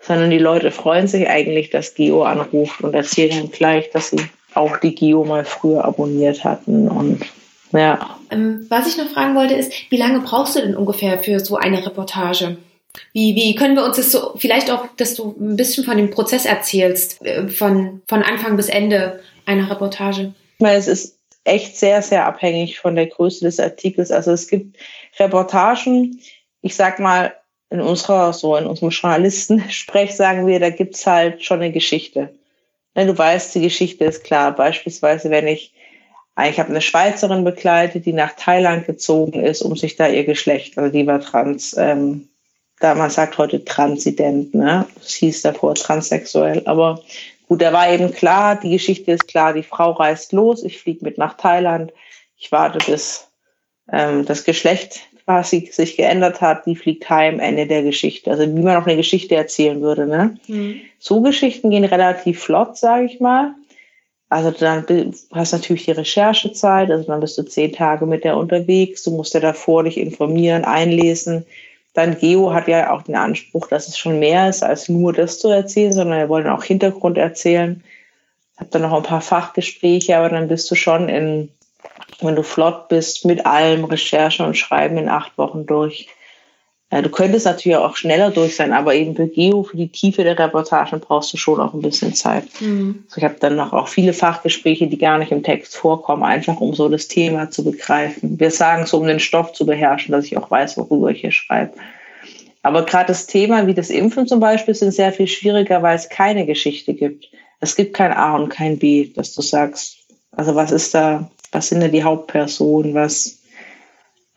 Sondern die Leute freuen sich eigentlich, dass Geo anruft und erzählen dann gleich, dass sie auch die Geo mal früher abonniert hatten und ja. Ähm, was ich noch fragen wollte ist, wie lange brauchst du denn ungefähr für so eine Reportage? Wie, wie können wir uns das so, vielleicht auch, dass du ein bisschen von dem Prozess erzählst, äh, von, von Anfang bis Ende einer Reportage? Ich meine, es ist echt sehr, sehr abhängig von der Größe des Artikels. Also es gibt Reportagen, ich sag mal, in unserer, so in unserem Journalisten-Sprech sagen wir, da gibt's halt schon eine Geschichte. Ne, du weißt, die Geschichte ist klar. Beispielsweise, wenn ich, ich habe eine Schweizerin begleitet, die nach Thailand gezogen ist, um sich da ihr Geschlecht, also die war trans, ähm, da man sagt heute transident, ne? Das hieß davor transsexuell. Aber gut, da war eben klar, die Geschichte ist klar, die Frau reist los, ich fliege mit nach Thailand, ich warte bis ähm, das Geschlecht quasi sich geändert hat, die fliegt heim, Ende der Geschichte. Also wie man auch eine Geschichte erzählen würde. Ne? Mhm. So Geschichten gehen relativ flott, sage ich mal. Also dann hast du natürlich die Recherchezeit, also dann bist du zehn Tage mit der unterwegs, du musst ja davor dich informieren, einlesen. Dann Geo hat ja auch den Anspruch, dass es schon mehr ist, als nur das zu erzählen, sondern wir wollen auch Hintergrund erzählen. Hab dann noch ein paar Fachgespräche, aber dann bist du schon in wenn du flott bist mit allem Recherche und Schreiben in acht Wochen durch. Du könntest natürlich auch schneller durch sein, aber eben für Geo, für die Tiefe der Reportagen brauchst du schon auch ein bisschen Zeit. Mhm. Also ich habe dann noch auch viele Fachgespräche, die gar nicht im Text vorkommen, einfach um so das Thema zu begreifen. Wir sagen so, um den Stoff zu beherrschen, dass ich auch weiß, worüber ich hier schreibe. Aber gerade das Thema wie das Impfen zum Beispiel sind sehr viel schwieriger, weil es keine Geschichte gibt. Es gibt kein A und kein B, dass du sagst, also was ist da, was sind da die Hauptpersonen, was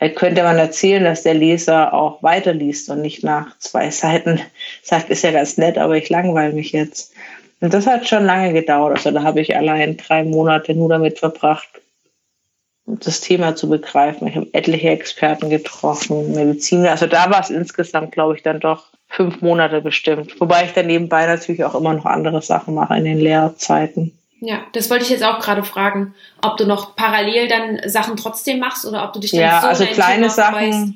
könnte man erzählen, dass der Leser auch weiterliest und nicht nach zwei Seiten sagt, ist ja ganz nett, aber ich langweile mich jetzt. Und das hat schon lange gedauert. Also da habe ich allein drei Monate nur damit verbracht, das Thema zu begreifen. Ich habe etliche Experten getroffen, Mediziner. Also da war es insgesamt, glaube ich, dann doch fünf Monate bestimmt. Wobei ich dann nebenbei natürlich auch immer noch andere Sachen mache in den Lehrzeiten. Ja, das wollte ich jetzt auch gerade fragen, ob du noch parallel dann Sachen trotzdem machst oder ob du dich dann ja, so also kleine Sachen. Weißt.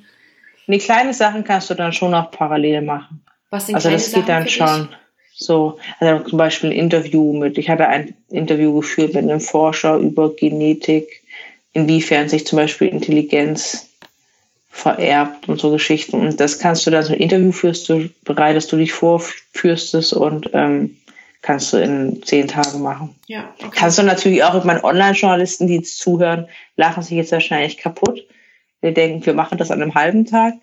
Nee, kleine Sachen kannst du dann schon noch parallel machen. Was sind also das geht dann schon. So, also zum Beispiel ein Interview mit, ich hatte ein Interview geführt mit einem Forscher über Genetik, inwiefern sich zum Beispiel Intelligenz vererbt und so Geschichten. Und das kannst du dann so ein Interview führst du, bereitest du dich vor, führst es und ähm, kannst du in zehn Tagen machen. Ja, okay. Kannst du natürlich auch, ich meine, Online-Journalisten, die jetzt zuhören, lachen sich jetzt wahrscheinlich kaputt. Wir denken, wir machen das an einem halben Tag.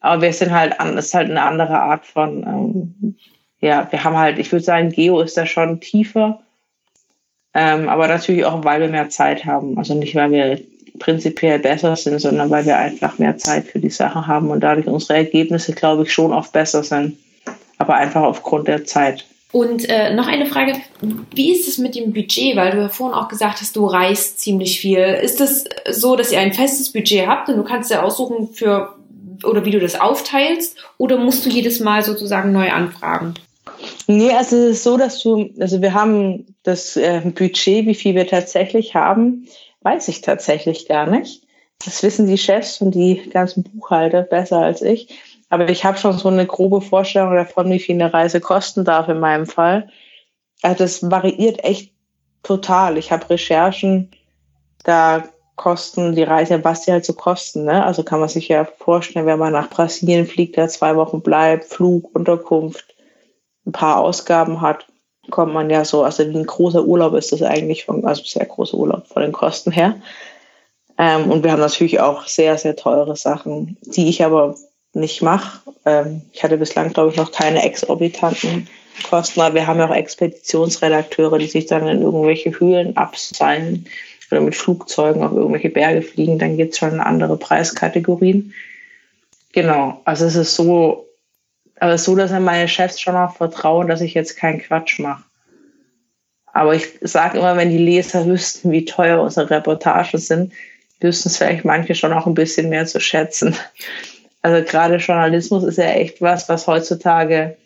Aber wir sind halt an, ist halt eine andere Art von, ähm, ja, wir haben halt, ich würde sagen, Geo ist da schon tiefer. Ähm, aber natürlich auch, weil wir mehr Zeit haben. Also nicht, weil wir prinzipiell besser sind, sondern weil wir einfach mehr Zeit für die Sache haben und dadurch unsere Ergebnisse, glaube ich, schon oft besser sind. Aber einfach aufgrund der Zeit. Und äh, noch eine Frage, wie ist es mit dem Budget? Weil du ja vorhin auch gesagt hast, du reist ziemlich viel. Ist es das so, dass ihr ein festes Budget habt und du kannst ja aussuchen für oder wie du das aufteilst? Oder musst du jedes Mal sozusagen neu anfragen? Nee, also es ist so, dass du, also wir haben das äh, Budget, wie viel wir tatsächlich haben, weiß ich tatsächlich gar nicht. Das wissen die Chefs und die ganzen Buchhalter besser als ich. Aber ich habe schon so eine grobe Vorstellung davon, wie viel eine Reise kosten darf in meinem Fall. Also das variiert echt total. Ich habe Recherchen, da kosten die Reise, was die halt so kosten. Ne? Also kann man sich ja vorstellen, wenn man nach Brasilien fliegt, da zwei Wochen bleibt, Flug, Unterkunft, ein paar Ausgaben hat, kommt man ja so, also wie ein großer Urlaub ist das eigentlich, von, also sehr großer Urlaub von den Kosten her. Ähm, und wir haben natürlich auch sehr, sehr teure Sachen, die ich aber nicht mache. Ähm, ich hatte bislang, glaube ich, noch keine exorbitanten Kosten, aber wir haben ja auch Expeditionsredakteure, die sich dann in irgendwelche Höhlen abseilen oder mit Flugzeugen auf irgendwelche Berge fliegen. Dann gibt es schon andere Preiskategorien. Genau, also es ist so, aber ist so, dass meine Chefs schon auch vertrauen, dass ich jetzt keinen Quatsch mache. Aber ich sage immer, wenn die Leser wüssten, wie teuer unsere Reportagen sind, wüssten es vielleicht manche schon auch ein bisschen mehr zu schätzen. Also gerade Journalismus ist ja echt was, was heutzutage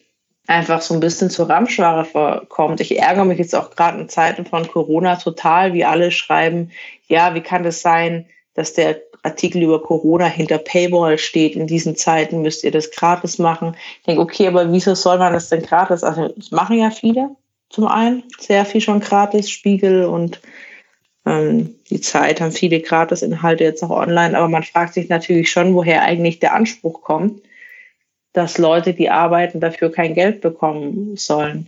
einfach so ein bisschen zur Ramschware vorkommt. Ich ärgere mich jetzt auch gerade in Zeiten von Corona total, wie alle schreiben, ja, wie kann das sein, dass der Artikel über Corona hinter Paywall steht. In diesen Zeiten müsst ihr das gratis machen. Ich denke, okay, aber wieso soll man das denn gratis? Also, das machen ja viele zum einen, sehr viel schon gratis, Spiegel und ähm, die Zeit haben viele Gratis-Inhalte jetzt auch online, aber man fragt sich natürlich schon, woher eigentlich der Anspruch kommt, dass Leute, die arbeiten, dafür kein Geld bekommen sollen.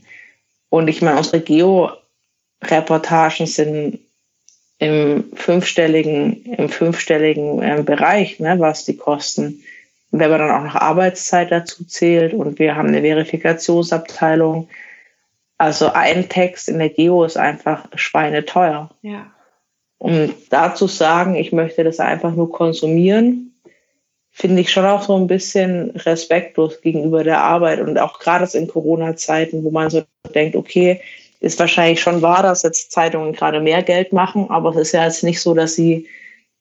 Und ich meine, unsere Geo-Reportagen sind im fünfstelligen, im fünfstelligen äh, Bereich, ne, was die kosten. wenn man dann auch noch Arbeitszeit dazu zählt und wir haben eine Verifikationsabteilung, also ein Text in der Geo ist einfach schweineteuer. Ja. Um dazu sagen, ich möchte das einfach nur konsumieren, finde ich schon auch so ein bisschen respektlos gegenüber der Arbeit und auch gerade in Corona-Zeiten, wo man so denkt, okay, ist wahrscheinlich schon wahr, dass jetzt Zeitungen gerade mehr Geld machen, aber es ist ja jetzt nicht so, dass sie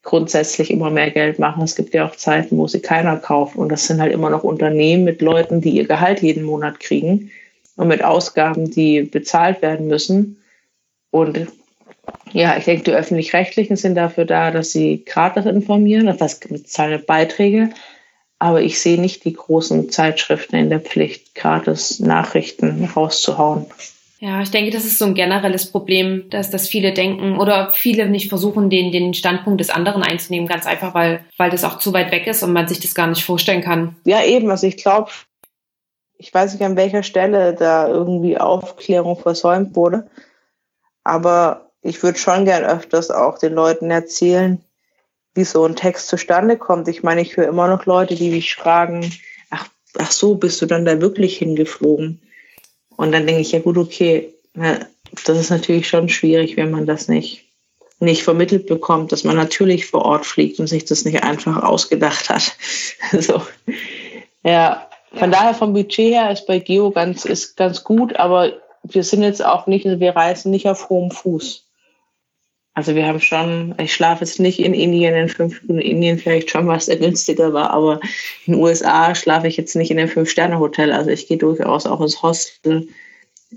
grundsätzlich immer mehr Geld machen. Es gibt ja auch Zeiten, wo sie keiner kauft und das sind halt immer noch Unternehmen mit Leuten, die ihr Gehalt jeden Monat kriegen und mit Ausgaben, die bezahlt werden müssen. Und ja, ich denke, die öffentlich-rechtlichen sind dafür da, dass sie gratis informieren, das heißt, zahlen Beiträge. Aber ich sehe nicht die großen Zeitschriften in der Pflicht, gratis Nachrichten rauszuhauen. Ja, ich denke, das ist so ein generelles Problem, dass, dass viele denken oder viele nicht versuchen, den, den Standpunkt des anderen einzunehmen, ganz einfach, weil, weil das auch zu weit weg ist und man sich das gar nicht vorstellen kann. Ja, eben. Also ich glaube, ich weiß nicht, an welcher Stelle da irgendwie Aufklärung versäumt wurde, aber ich würde schon gern öfters auch den Leuten erzählen, wie so ein Text zustande kommt. Ich meine, ich höre immer noch Leute, die mich fragen, ach, ach so, bist du dann da wirklich hingeflogen? Und dann denke ich, ja gut, okay, das ist natürlich schon schwierig, wenn man das nicht, nicht vermittelt bekommt, dass man natürlich vor Ort fliegt und sich das nicht einfach ausgedacht hat. so. Ja, von ja. daher vom Budget her ist bei Geo ganz, ist ganz gut, aber wir sind jetzt auch nicht, wir reisen nicht auf hohem Fuß. Also wir haben schon, ich schlafe jetzt nicht in Indien, in fünf Stunden in Indien vielleicht schon, was der günstiger war, aber in den USA schlafe ich jetzt nicht in einem Fünf-Sterne-Hotel. Also ich gehe durchaus auch ins Hostel,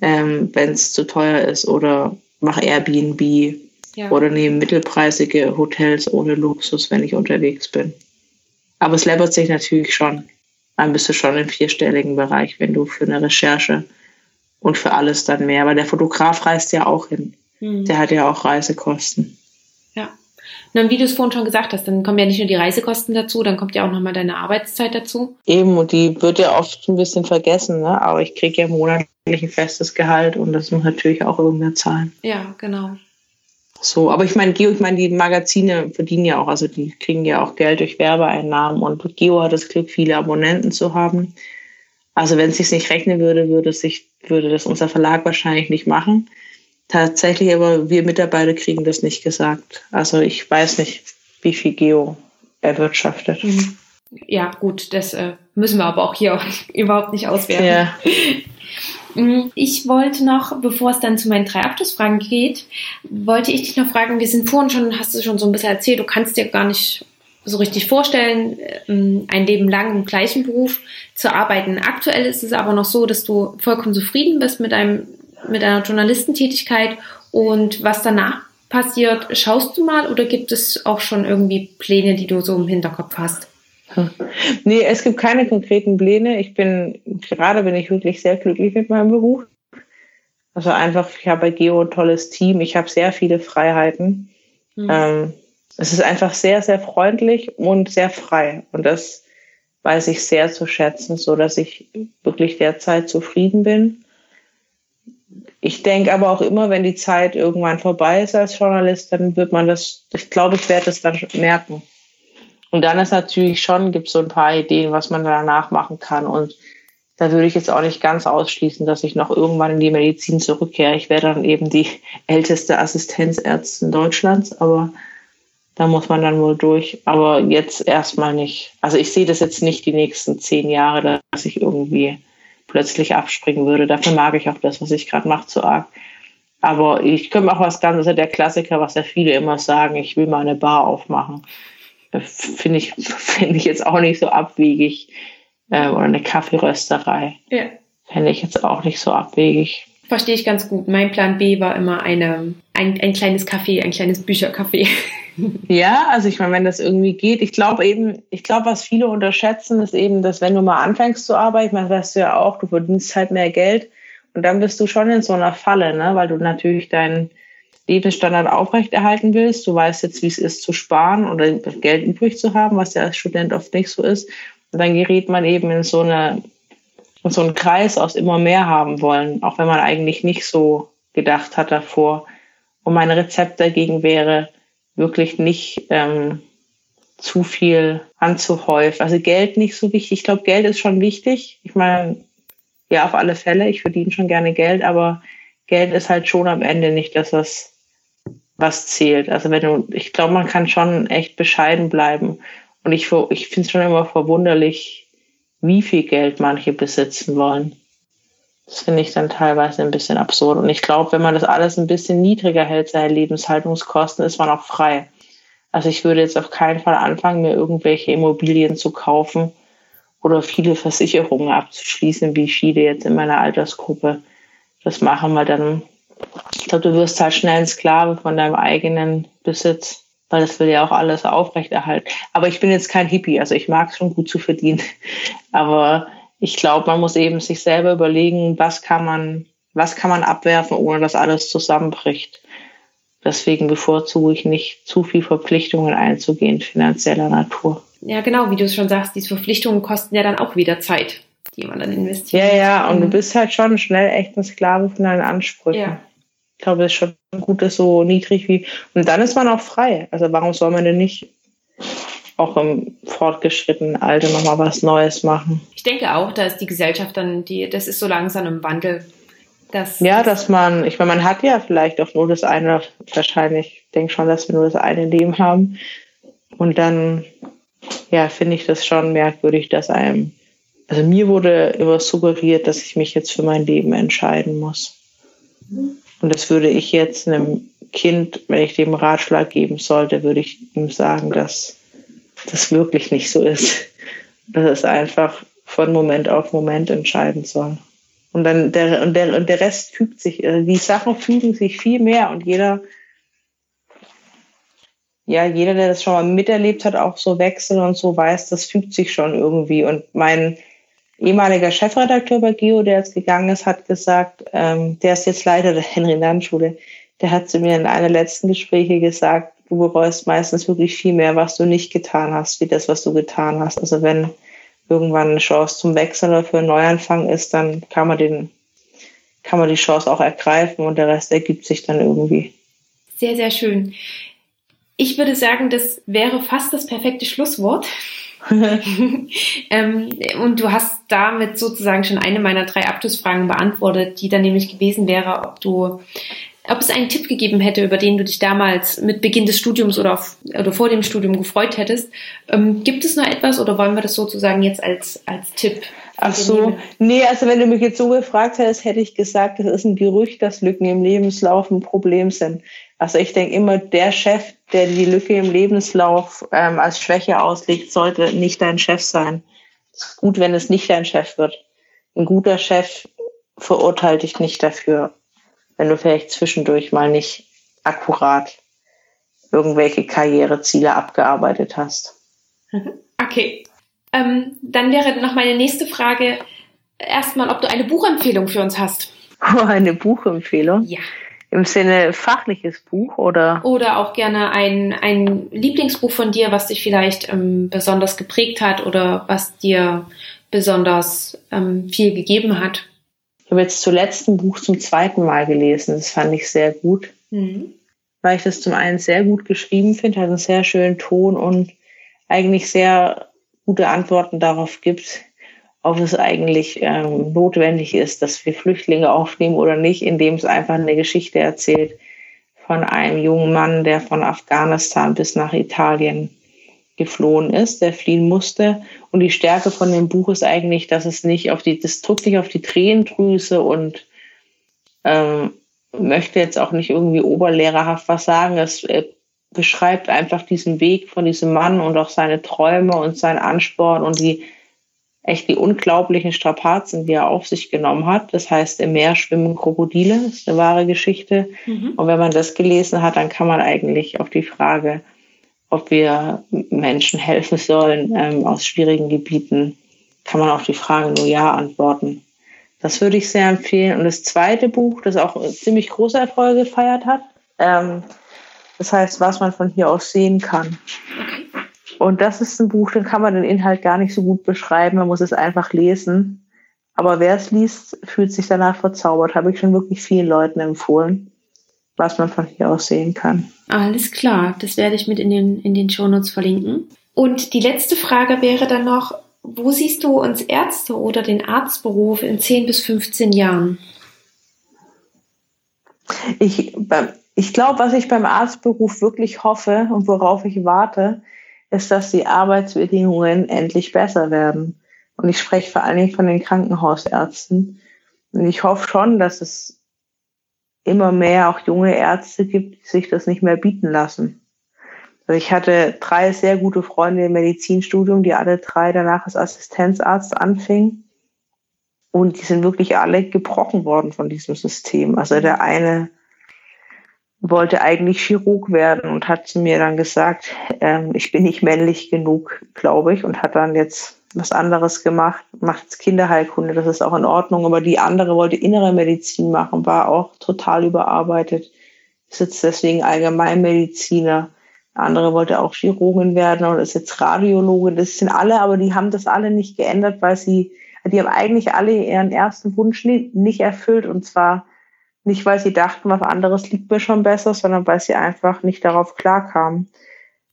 ähm, wenn es zu teuer ist oder mache Airbnb ja. oder nehme mittelpreisige Hotels ohne Luxus, wenn ich unterwegs bin. Aber es läppert sich natürlich schon. Dann bist du schon im vierstelligen Bereich, wenn du für eine Recherche und für alles dann mehr, weil der Fotograf reist ja auch hin. Mhm. Der hat ja auch Reisekosten. Ja. Und dann, wie du es vorhin schon gesagt hast, dann kommen ja nicht nur die Reisekosten dazu, dann kommt ja auch nochmal deine Arbeitszeit dazu. Eben, und die wird ja oft ein bisschen vergessen, ne? aber ich kriege ja monatlich ein festes Gehalt und das muss natürlich auch irgendwer zahlen. Ja, genau. So, aber ich meine, Geo, ich meine, die Magazine verdienen ja auch, also die kriegen ja auch Geld durch Werbeeinnahmen und Geo hat das Glück, viele Abonnenten zu haben. Also wenn es sich nicht rechnen würde, würde sich, würde das unser Verlag wahrscheinlich nicht machen. Tatsächlich aber wir Mitarbeiter kriegen das nicht gesagt. Also ich weiß nicht, wie viel Geo erwirtschaftet. Mhm. Ja, gut, das äh, müssen wir aber auch hier überhaupt nicht auswerten. Ja. Mhm. Ich wollte noch, bevor es dann zu meinen drei Abschlussfragen geht, wollte ich dich noch fragen, wir sind vorhin schon, hast du schon so ein bisschen erzählt, du kannst dir gar nicht so richtig vorstellen, ähm, ein Leben lang im gleichen Beruf zu arbeiten. Aktuell ist es aber noch so, dass du vollkommen zufrieden bist mit einem mit einer Journalistentätigkeit und was danach passiert, schaust du mal oder gibt es auch schon irgendwie Pläne, die du so im Hinterkopf hast? Nee, es gibt keine konkreten Pläne. Ich bin, gerade bin ich wirklich sehr glücklich mit meinem Beruf. Also einfach, ich habe bei Geo ein tolles Team. Ich habe sehr viele Freiheiten. Mhm. Ähm, es ist einfach sehr, sehr freundlich und sehr frei. Und das weiß ich sehr zu schätzen, so dass ich wirklich derzeit zufrieden bin. Ich denke aber auch immer, wenn die Zeit irgendwann vorbei ist als Journalist, dann wird man das, ich glaube, ich werde es dann merken. Und dann ist natürlich schon, gibt es so ein paar Ideen, was man danach machen kann. Und da würde ich jetzt auch nicht ganz ausschließen, dass ich noch irgendwann in die Medizin zurückkehre. Ich wäre dann eben die älteste Assistenzärztin Deutschlands, aber da muss man dann wohl durch. Aber jetzt erstmal nicht. Also ich sehe das jetzt nicht die nächsten zehn Jahre, dass ich irgendwie plötzlich abspringen würde. Dafür mag ich auch das, was ich gerade mache, zu arg. Aber ich könnte auch was ganz, also der Klassiker, was ja viele immer sagen, ich will mal eine Bar aufmachen. Finde ich, finde ich jetzt auch nicht so abwegig. Äh, oder eine Kaffeerösterei. Ja. Fände ich jetzt auch nicht so abwegig. Verstehe ich ganz gut. Mein Plan B war immer eine, ein, ein kleines Café, ein kleines Büchercafé. Ja, also ich meine, wenn das irgendwie geht, ich glaube eben, ich glaube, was viele unterschätzen, ist eben, dass wenn du mal anfängst zu arbeiten, das weißt du ja auch, du verdienst halt mehr Geld und dann bist du schon in so einer Falle, ne? weil du natürlich deinen Lebensstandard aufrechterhalten willst. Du weißt jetzt, wie es ist zu sparen oder Geld übrig zu haben, was ja als Student oft nicht so ist. Und dann gerät man eben in so eine in so einen Kreis aus immer mehr haben wollen, auch wenn man eigentlich nicht so gedacht hat davor. Und mein Rezept dagegen wäre, wirklich nicht ähm, zu viel anzuhäufen. Also Geld nicht so wichtig. Ich glaube, Geld ist schon wichtig. Ich meine, ja, auf alle Fälle. Ich verdiene schon gerne Geld, aber Geld ist halt schon am Ende nicht das, was, was zählt. Also wenn du, ich glaube, man kann schon echt bescheiden bleiben. Und ich, ich finde es schon immer verwunderlich, wie viel Geld manche besitzen wollen. Das finde ich dann teilweise ein bisschen absurd. Und ich glaube, wenn man das alles ein bisschen niedriger hält, seine Lebenshaltungskosten, ist man auch frei. Also ich würde jetzt auf keinen Fall anfangen, mir irgendwelche Immobilien zu kaufen oder viele Versicherungen abzuschließen, wie viele jetzt in meiner Altersgruppe das machen, weil dann, ich glaube, du wirst halt schnell ein Sklave von deinem eigenen Besitz, weil das will ja auch alles aufrechterhalten. Aber ich bin jetzt kein Hippie, also ich mag es schon gut zu verdienen. Aber ich glaube, man muss eben sich selber überlegen, was kann man was kann man abwerfen, ohne dass alles zusammenbricht. Deswegen bevorzuge ich nicht, zu viel Verpflichtungen einzugehen, finanzieller Natur. Ja, genau, wie du es schon sagst, diese Verpflichtungen kosten ja dann auch wieder Zeit, die man dann investiert. Ja, ja, und mhm. du bist halt schon schnell echt ein Sklave von deinen Ansprüchen. Ja. Ich glaube, es ist schon gut, dass so niedrig wie. Und dann ist man auch frei. Also warum soll man denn nicht auch im fortgeschrittenen Alter nochmal was Neues machen? Ich denke auch, dass die Gesellschaft dann, die, das ist so langsam im Wandel. Dass, ja, dass man, ich meine, man hat ja vielleicht auch nur das eine, wahrscheinlich, ich denke schon, dass wir nur das eine Leben haben. Und dann, ja, finde ich das schon merkwürdig, dass einem, also mir wurde immer suggeriert, dass ich mich jetzt für mein Leben entscheiden muss. Und das würde ich jetzt einem Kind, wenn ich dem Ratschlag geben sollte, würde ich ihm sagen, dass das wirklich nicht so ist. Dass es einfach von Moment auf Moment entscheiden soll. Und dann der, und der, und der Rest fügt sich, also die Sachen fügen sich viel mehr und jeder, ja, jeder, der das schon mal miterlebt hat, auch so Wechsel und so weiß, das fügt sich schon irgendwie. Und mein ehemaliger Chefredakteur bei Geo, der jetzt gegangen ist, hat gesagt, ähm, der ist jetzt Leiter der Henry-Nannen-Schule, der hat zu mir in einer letzten Gespräche gesagt, du bereust meistens wirklich viel mehr, was du nicht getan hast, wie das, was du getan hast. Also wenn irgendwann eine Chance zum Wechsel oder für einen Neuanfang ist, dann kann man den, kann man die Chance auch ergreifen und der Rest ergibt sich dann irgendwie. Sehr, sehr schön. Ich würde sagen, das wäre fast das perfekte Schlusswort. ähm, und du hast damit sozusagen schon eine meiner drei Abschlussfragen beantwortet, die dann nämlich gewesen wäre, ob du ob es einen Tipp gegeben hätte, über den du dich damals mit Beginn des Studiums oder, auf, oder vor dem Studium gefreut hättest. Ähm, gibt es noch etwas oder wollen wir das sozusagen jetzt als, als Tipp? Ach so, nee, also wenn du mich jetzt so gefragt hättest, hätte ich gesagt, das ist ein Gerücht, dass Lücken im Lebenslauf ein Problem sind. Also ich denke immer, der Chef, der die Lücke im Lebenslauf ähm, als Schwäche auslegt, sollte nicht dein Chef sein. Es ist gut, wenn es nicht dein Chef wird. Ein guter Chef verurteilt dich nicht dafür wenn du vielleicht zwischendurch mal nicht akkurat irgendwelche Karriereziele abgearbeitet hast. Okay. Ähm, dann wäre noch meine nächste Frage erstmal, ob du eine Buchempfehlung für uns hast. Oh, eine Buchempfehlung? Ja. Im Sinne fachliches Buch oder? Oder auch gerne ein, ein Lieblingsbuch von dir, was dich vielleicht ähm, besonders geprägt hat oder was dir besonders ähm, viel gegeben hat. Habe jetzt zuletzt ein Buch zum zweiten Mal gelesen. Das fand ich sehr gut. Mhm. Weil ich das zum einen sehr gut geschrieben finde, hat einen sehr schönen Ton und eigentlich sehr gute Antworten darauf gibt, ob es eigentlich ähm, notwendig ist, dass wir Flüchtlinge aufnehmen oder nicht, indem es einfach eine Geschichte erzählt von einem jungen Mann, der von Afghanistan bis nach Italien geflohen ist, der fliehen musste. Und die Stärke von dem Buch ist eigentlich, dass es nicht auf die, das drückt nicht auf die Tränendrüse und ähm, möchte jetzt auch nicht irgendwie oberlehrerhaft was sagen. Es äh, beschreibt einfach diesen Weg von diesem Mann und auch seine Träume und seinen Ansporn und die echt die unglaublichen Strapazen, die er auf sich genommen hat. Das heißt, im Meer schwimmen Krokodile, ist eine wahre Geschichte. Mhm. Und wenn man das gelesen hat, dann kann man eigentlich auf die Frage ob wir Menschen helfen sollen ähm, aus schwierigen Gebieten, kann man auf die Frage nur Ja antworten. Das würde ich sehr empfehlen. Und das zweite Buch, das auch ziemlich große Erfolge gefeiert hat, ähm, das heißt, was man von hier aus sehen kann. Und das ist ein Buch, dann kann man den Inhalt gar nicht so gut beschreiben, man muss es einfach lesen. Aber wer es liest, fühlt sich danach verzaubert. Habe ich schon wirklich vielen Leuten empfohlen was man von hier aus sehen kann. Alles klar, das werde ich mit in den, in den Shownotes verlinken. Und die letzte Frage wäre dann noch, wo siehst du uns Ärzte oder den Arztberuf in 10 bis 15 Jahren? Ich, ich glaube, was ich beim Arztberuf wirklich hoffe und worauf ich warte, ist, dass die Arbeitsbedingungen endlich besser werden. Und ich spreche vor allen Dingen von den Krankenhausärzten. Und ich hoffe schon, dass es immer mehr auch junge Ärzte gibt, die sich das nicht mehr bieten lassen. Also ich hatte drei sehr gute Freunde im Medizinstudium, die alle drei danach als Assistenzarzt anfingen. Und die sind wirklich alle gebrochen worden von diesem System. Also der eine wollte eigentlich Chirurg werden und hat zu mir dann gesagt, ähm, ich bin nicht männlich genug, glaube ich, und hat dann jetzt was anderes gemacht, macht Kinderheilkunde, das ist auch in Ordnung, aber die andere wollte innere Medizin machen, war auch total überarbeitet, ist jetzt deswegen Allgemeinmediziner. Andere wollte auch Chirurgin werden und ist jetzt Radiologin. Das sind alle, aber die haben das alle nicht geändert, weil sie, die haben eigentlich alle ihren ersten Wunsch nicht erfüllt und zwar nicht, weil sie dachten, was anderes liegt mir schon besser, sondern weil sie einfach nicht darauf klarkamen,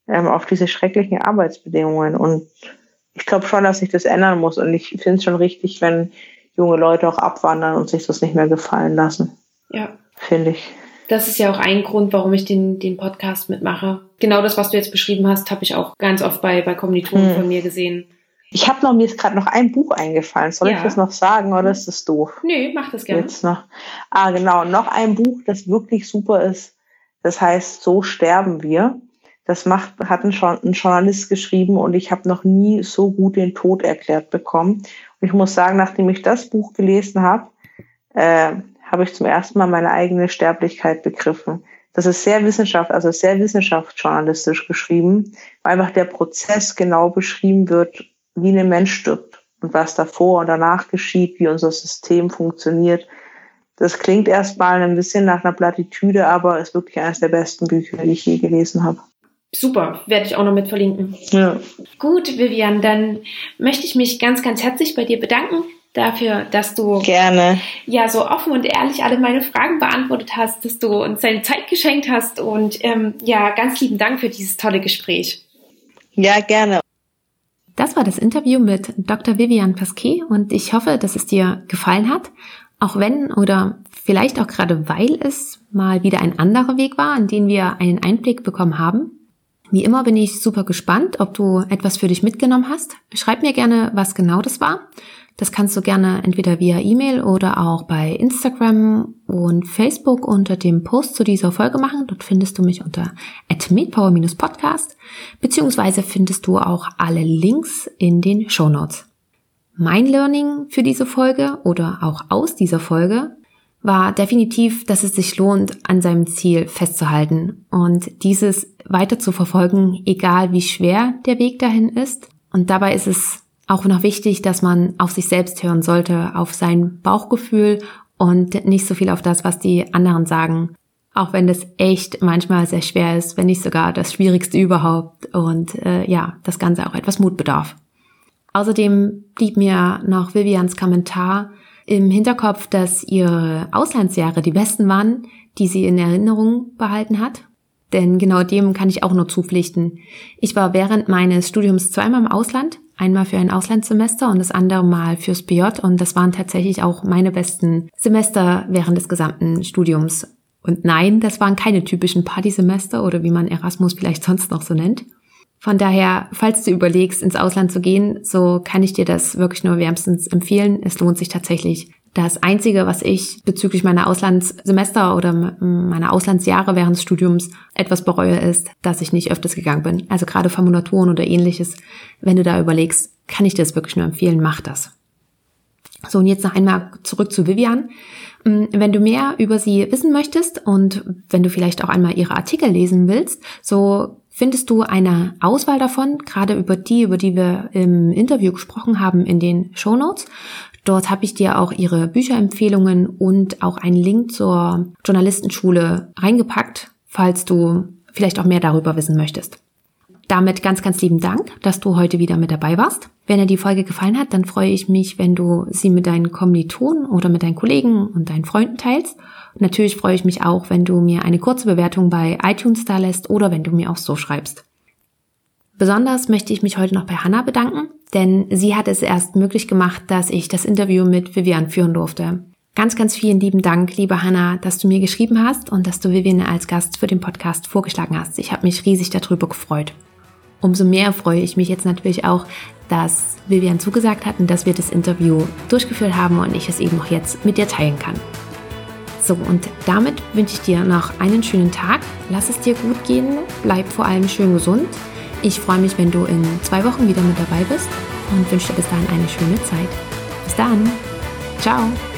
ähm, auf diese schrecklichen Arbeitsbedingungen. Und ich glaube schon, dass sich das ändern muss. Und ich finde es schon richtig, wenn junge Leute auch abwandern und sich das nicht mehr gefallen lassen. Ja. Finde ich. Das ist ja auch ein Grund, warum ich den, den Podcast mitmache. Genau das, was du jetzt beschrieben hast, habe ich auch ganz oft bei, bei Kommilitonen hm. von mir gesehen. Ich habe noch, mir ist gerade noch ein Buch eingefallen. Soll ja. ich das noch sagen oder ist das doof? Nö, mach das gerne. Jetzt noch. Ah, genau. Noch ein Buch, das wirklich super ist. Das heißt, So sterben wir. Das macht, hat ein, ein Journalist geschrieben und ich habe noch nie so gut den Tod erklärt bekommen. Und ich muss sagen, nachdem ich das Buch gelesen habe, äh, habe ich zum ersten Mal meine eigene Sterblichkeit begriffen. Das ist sehr wissenschaft, also sehr wissenschaftsjournalistisch geschrieben, weil einfach der Prozess genau beschrieben wird, wie ein Mensch stirbt und was davor und danach geschieht, wie unser System funktioniert. Das klingt erstmal ein bisschen nach einer Plattitüde, aber ist wirklich eines der besten Bücher, die ich je gelesen habe. Super, werde ich auch noch mit verlinken. Ja. Gut, Vivian, dann möchte ich mich ganz, ganz herzlich bei dir bedanken dafür, dass du gerne ja so offen und ehrlich alle meine Fragen beantwortet hast, dass du uns deine Zeit geschenkt hast und ähm, ja, ganz lieben Dank für dieses tolle Gespräch. Ja, gerne. Das war das Interview mit Dr. Vivian Pasquet und ich hoffe, dass es dir gefallen hat, auch wenn oder vielleicht auch gerade weil es mal wieder ein anderer Weg war, in den wir einen Einblick bekommen haben. Wie immer bin ich super gespannt, ob du etwas für dich mitgenommen hast. Schreib mir gerne, was genau das war. Das kannst du gerne entweder via E-Mail oder auch bei Instagram und Facebook unter dem Post zu dieser Folge machen. Dort findest du mich unter @medpower-podcast beziehungsweise findest du auch alle Links in den Show Notes. Mein Learning für diese Folge oder auch aus dieser Folge war definitiv, dass es sich lohnt, an seinem Ziel festzuhalten und dieses weiter zu verfolgen, egal wie schwer der Weg dahin ist. Und dabei ist es auch noch wichtig, dass man auf sich selbst hören sollte, auf sein Bauchgefühl und nicht so viel auf das, was die anderen sagen. Auch wenn das echt manchmal sehr schwer ist, wenn nicht sogar das Schwierigste überhaupt und äh, ja, das Ganze auch etwas Mut bedarf. Außerdem blieb mir noch Vivians Kommentar im Hinterkopf, dass ihre Auslandsjahre die besten waren, die sie in Erinnerung behalten hat. Denn genau dem kann ich auch nur zupflichten. Ich war während meines Studiums zweimal im Ausland, einmal für ein Auslandssemester und das andere Mal fürs BJ und das waren tatsächlich auch meine besten Semester während des gesamten Studiums. Und nein, das waren keine typischen Partysemester oder wie man Erasmus vielleicht sonst noch so nennt. Von daher, falls du überlegst, ins Ausland zu gehen, so kann ich dir das wirklich nur wärmstens empfehlen. Es lohnt sich tatsächlich. Das Einzige, was ich bezüglich meiner Auslandssemester oder meiner Auslandsjahre während des Studiums etwas bereue, ist, dass ich nicht öfters gegangen bin. Also gerade Formulaturen oder ähnliches. Wenn du da überlegst, kann ich dir das wirklich nur empfehlen, mach das. So, und jetzt noch einmal zurück zu Vivian. Wenn du mehr über sie wissen möchtest und wenn du vielleicht auch einmal ihre Artikel lesen willst, so findest du eine Auswahl davon, gerade über die, über die wir im Interview gesprochen haben, in den Show Notes. Dort habe ich dir auch ihre Bücherempfehlungen und auch einen Link zur Journalistenschule reingepackt, falls du vielleicht auch mehr darüber wissen möchtest. Damit ganz, ganz lieben Dank, dass du heute wieder mit dabei warst. Wenn dir die Folge gefallen hat, dann freue ich mich, wenn du sie mit deinen Kommilitonen oder mit deinen Kollegen und deinen Freunden teilst. Und natürlich freue ich mich auch, wenn du mir eine kurze Bewertung bei iTunes da lässt oder wenn du mir auch so schreibst. Besonders möchte ich mich heute noch bei Hannah bedanken, denn sie hat es erst möglich gemacht, dass ich das Interview mit Vivian führen durfte. Ganz, ganz vielen lieben Dank, liebe Hannah, dass du mir geschrieben hast und dass du Vivian als Gast für den Podcast vorgeschlagen hast. Ich habe mich riesig darüber gefreut. Umso mehr freue ich mich jetzt natürlich auch, dass Vivian zugesagt hat und dass wir das Interview durchgeführt haben und ich es eben auch jetzt mit dir teilen kann. So, und damit wünsche ich dir noch einen schönen Tag. Lass es dir gut gehen. Bleib vor allem schön gesund. Ich freue mich, wenn du in zwei Wochen wieder mit dabei bist und wünsche dir bis dahin eine schöne Zeit. Bis dann. Ciao.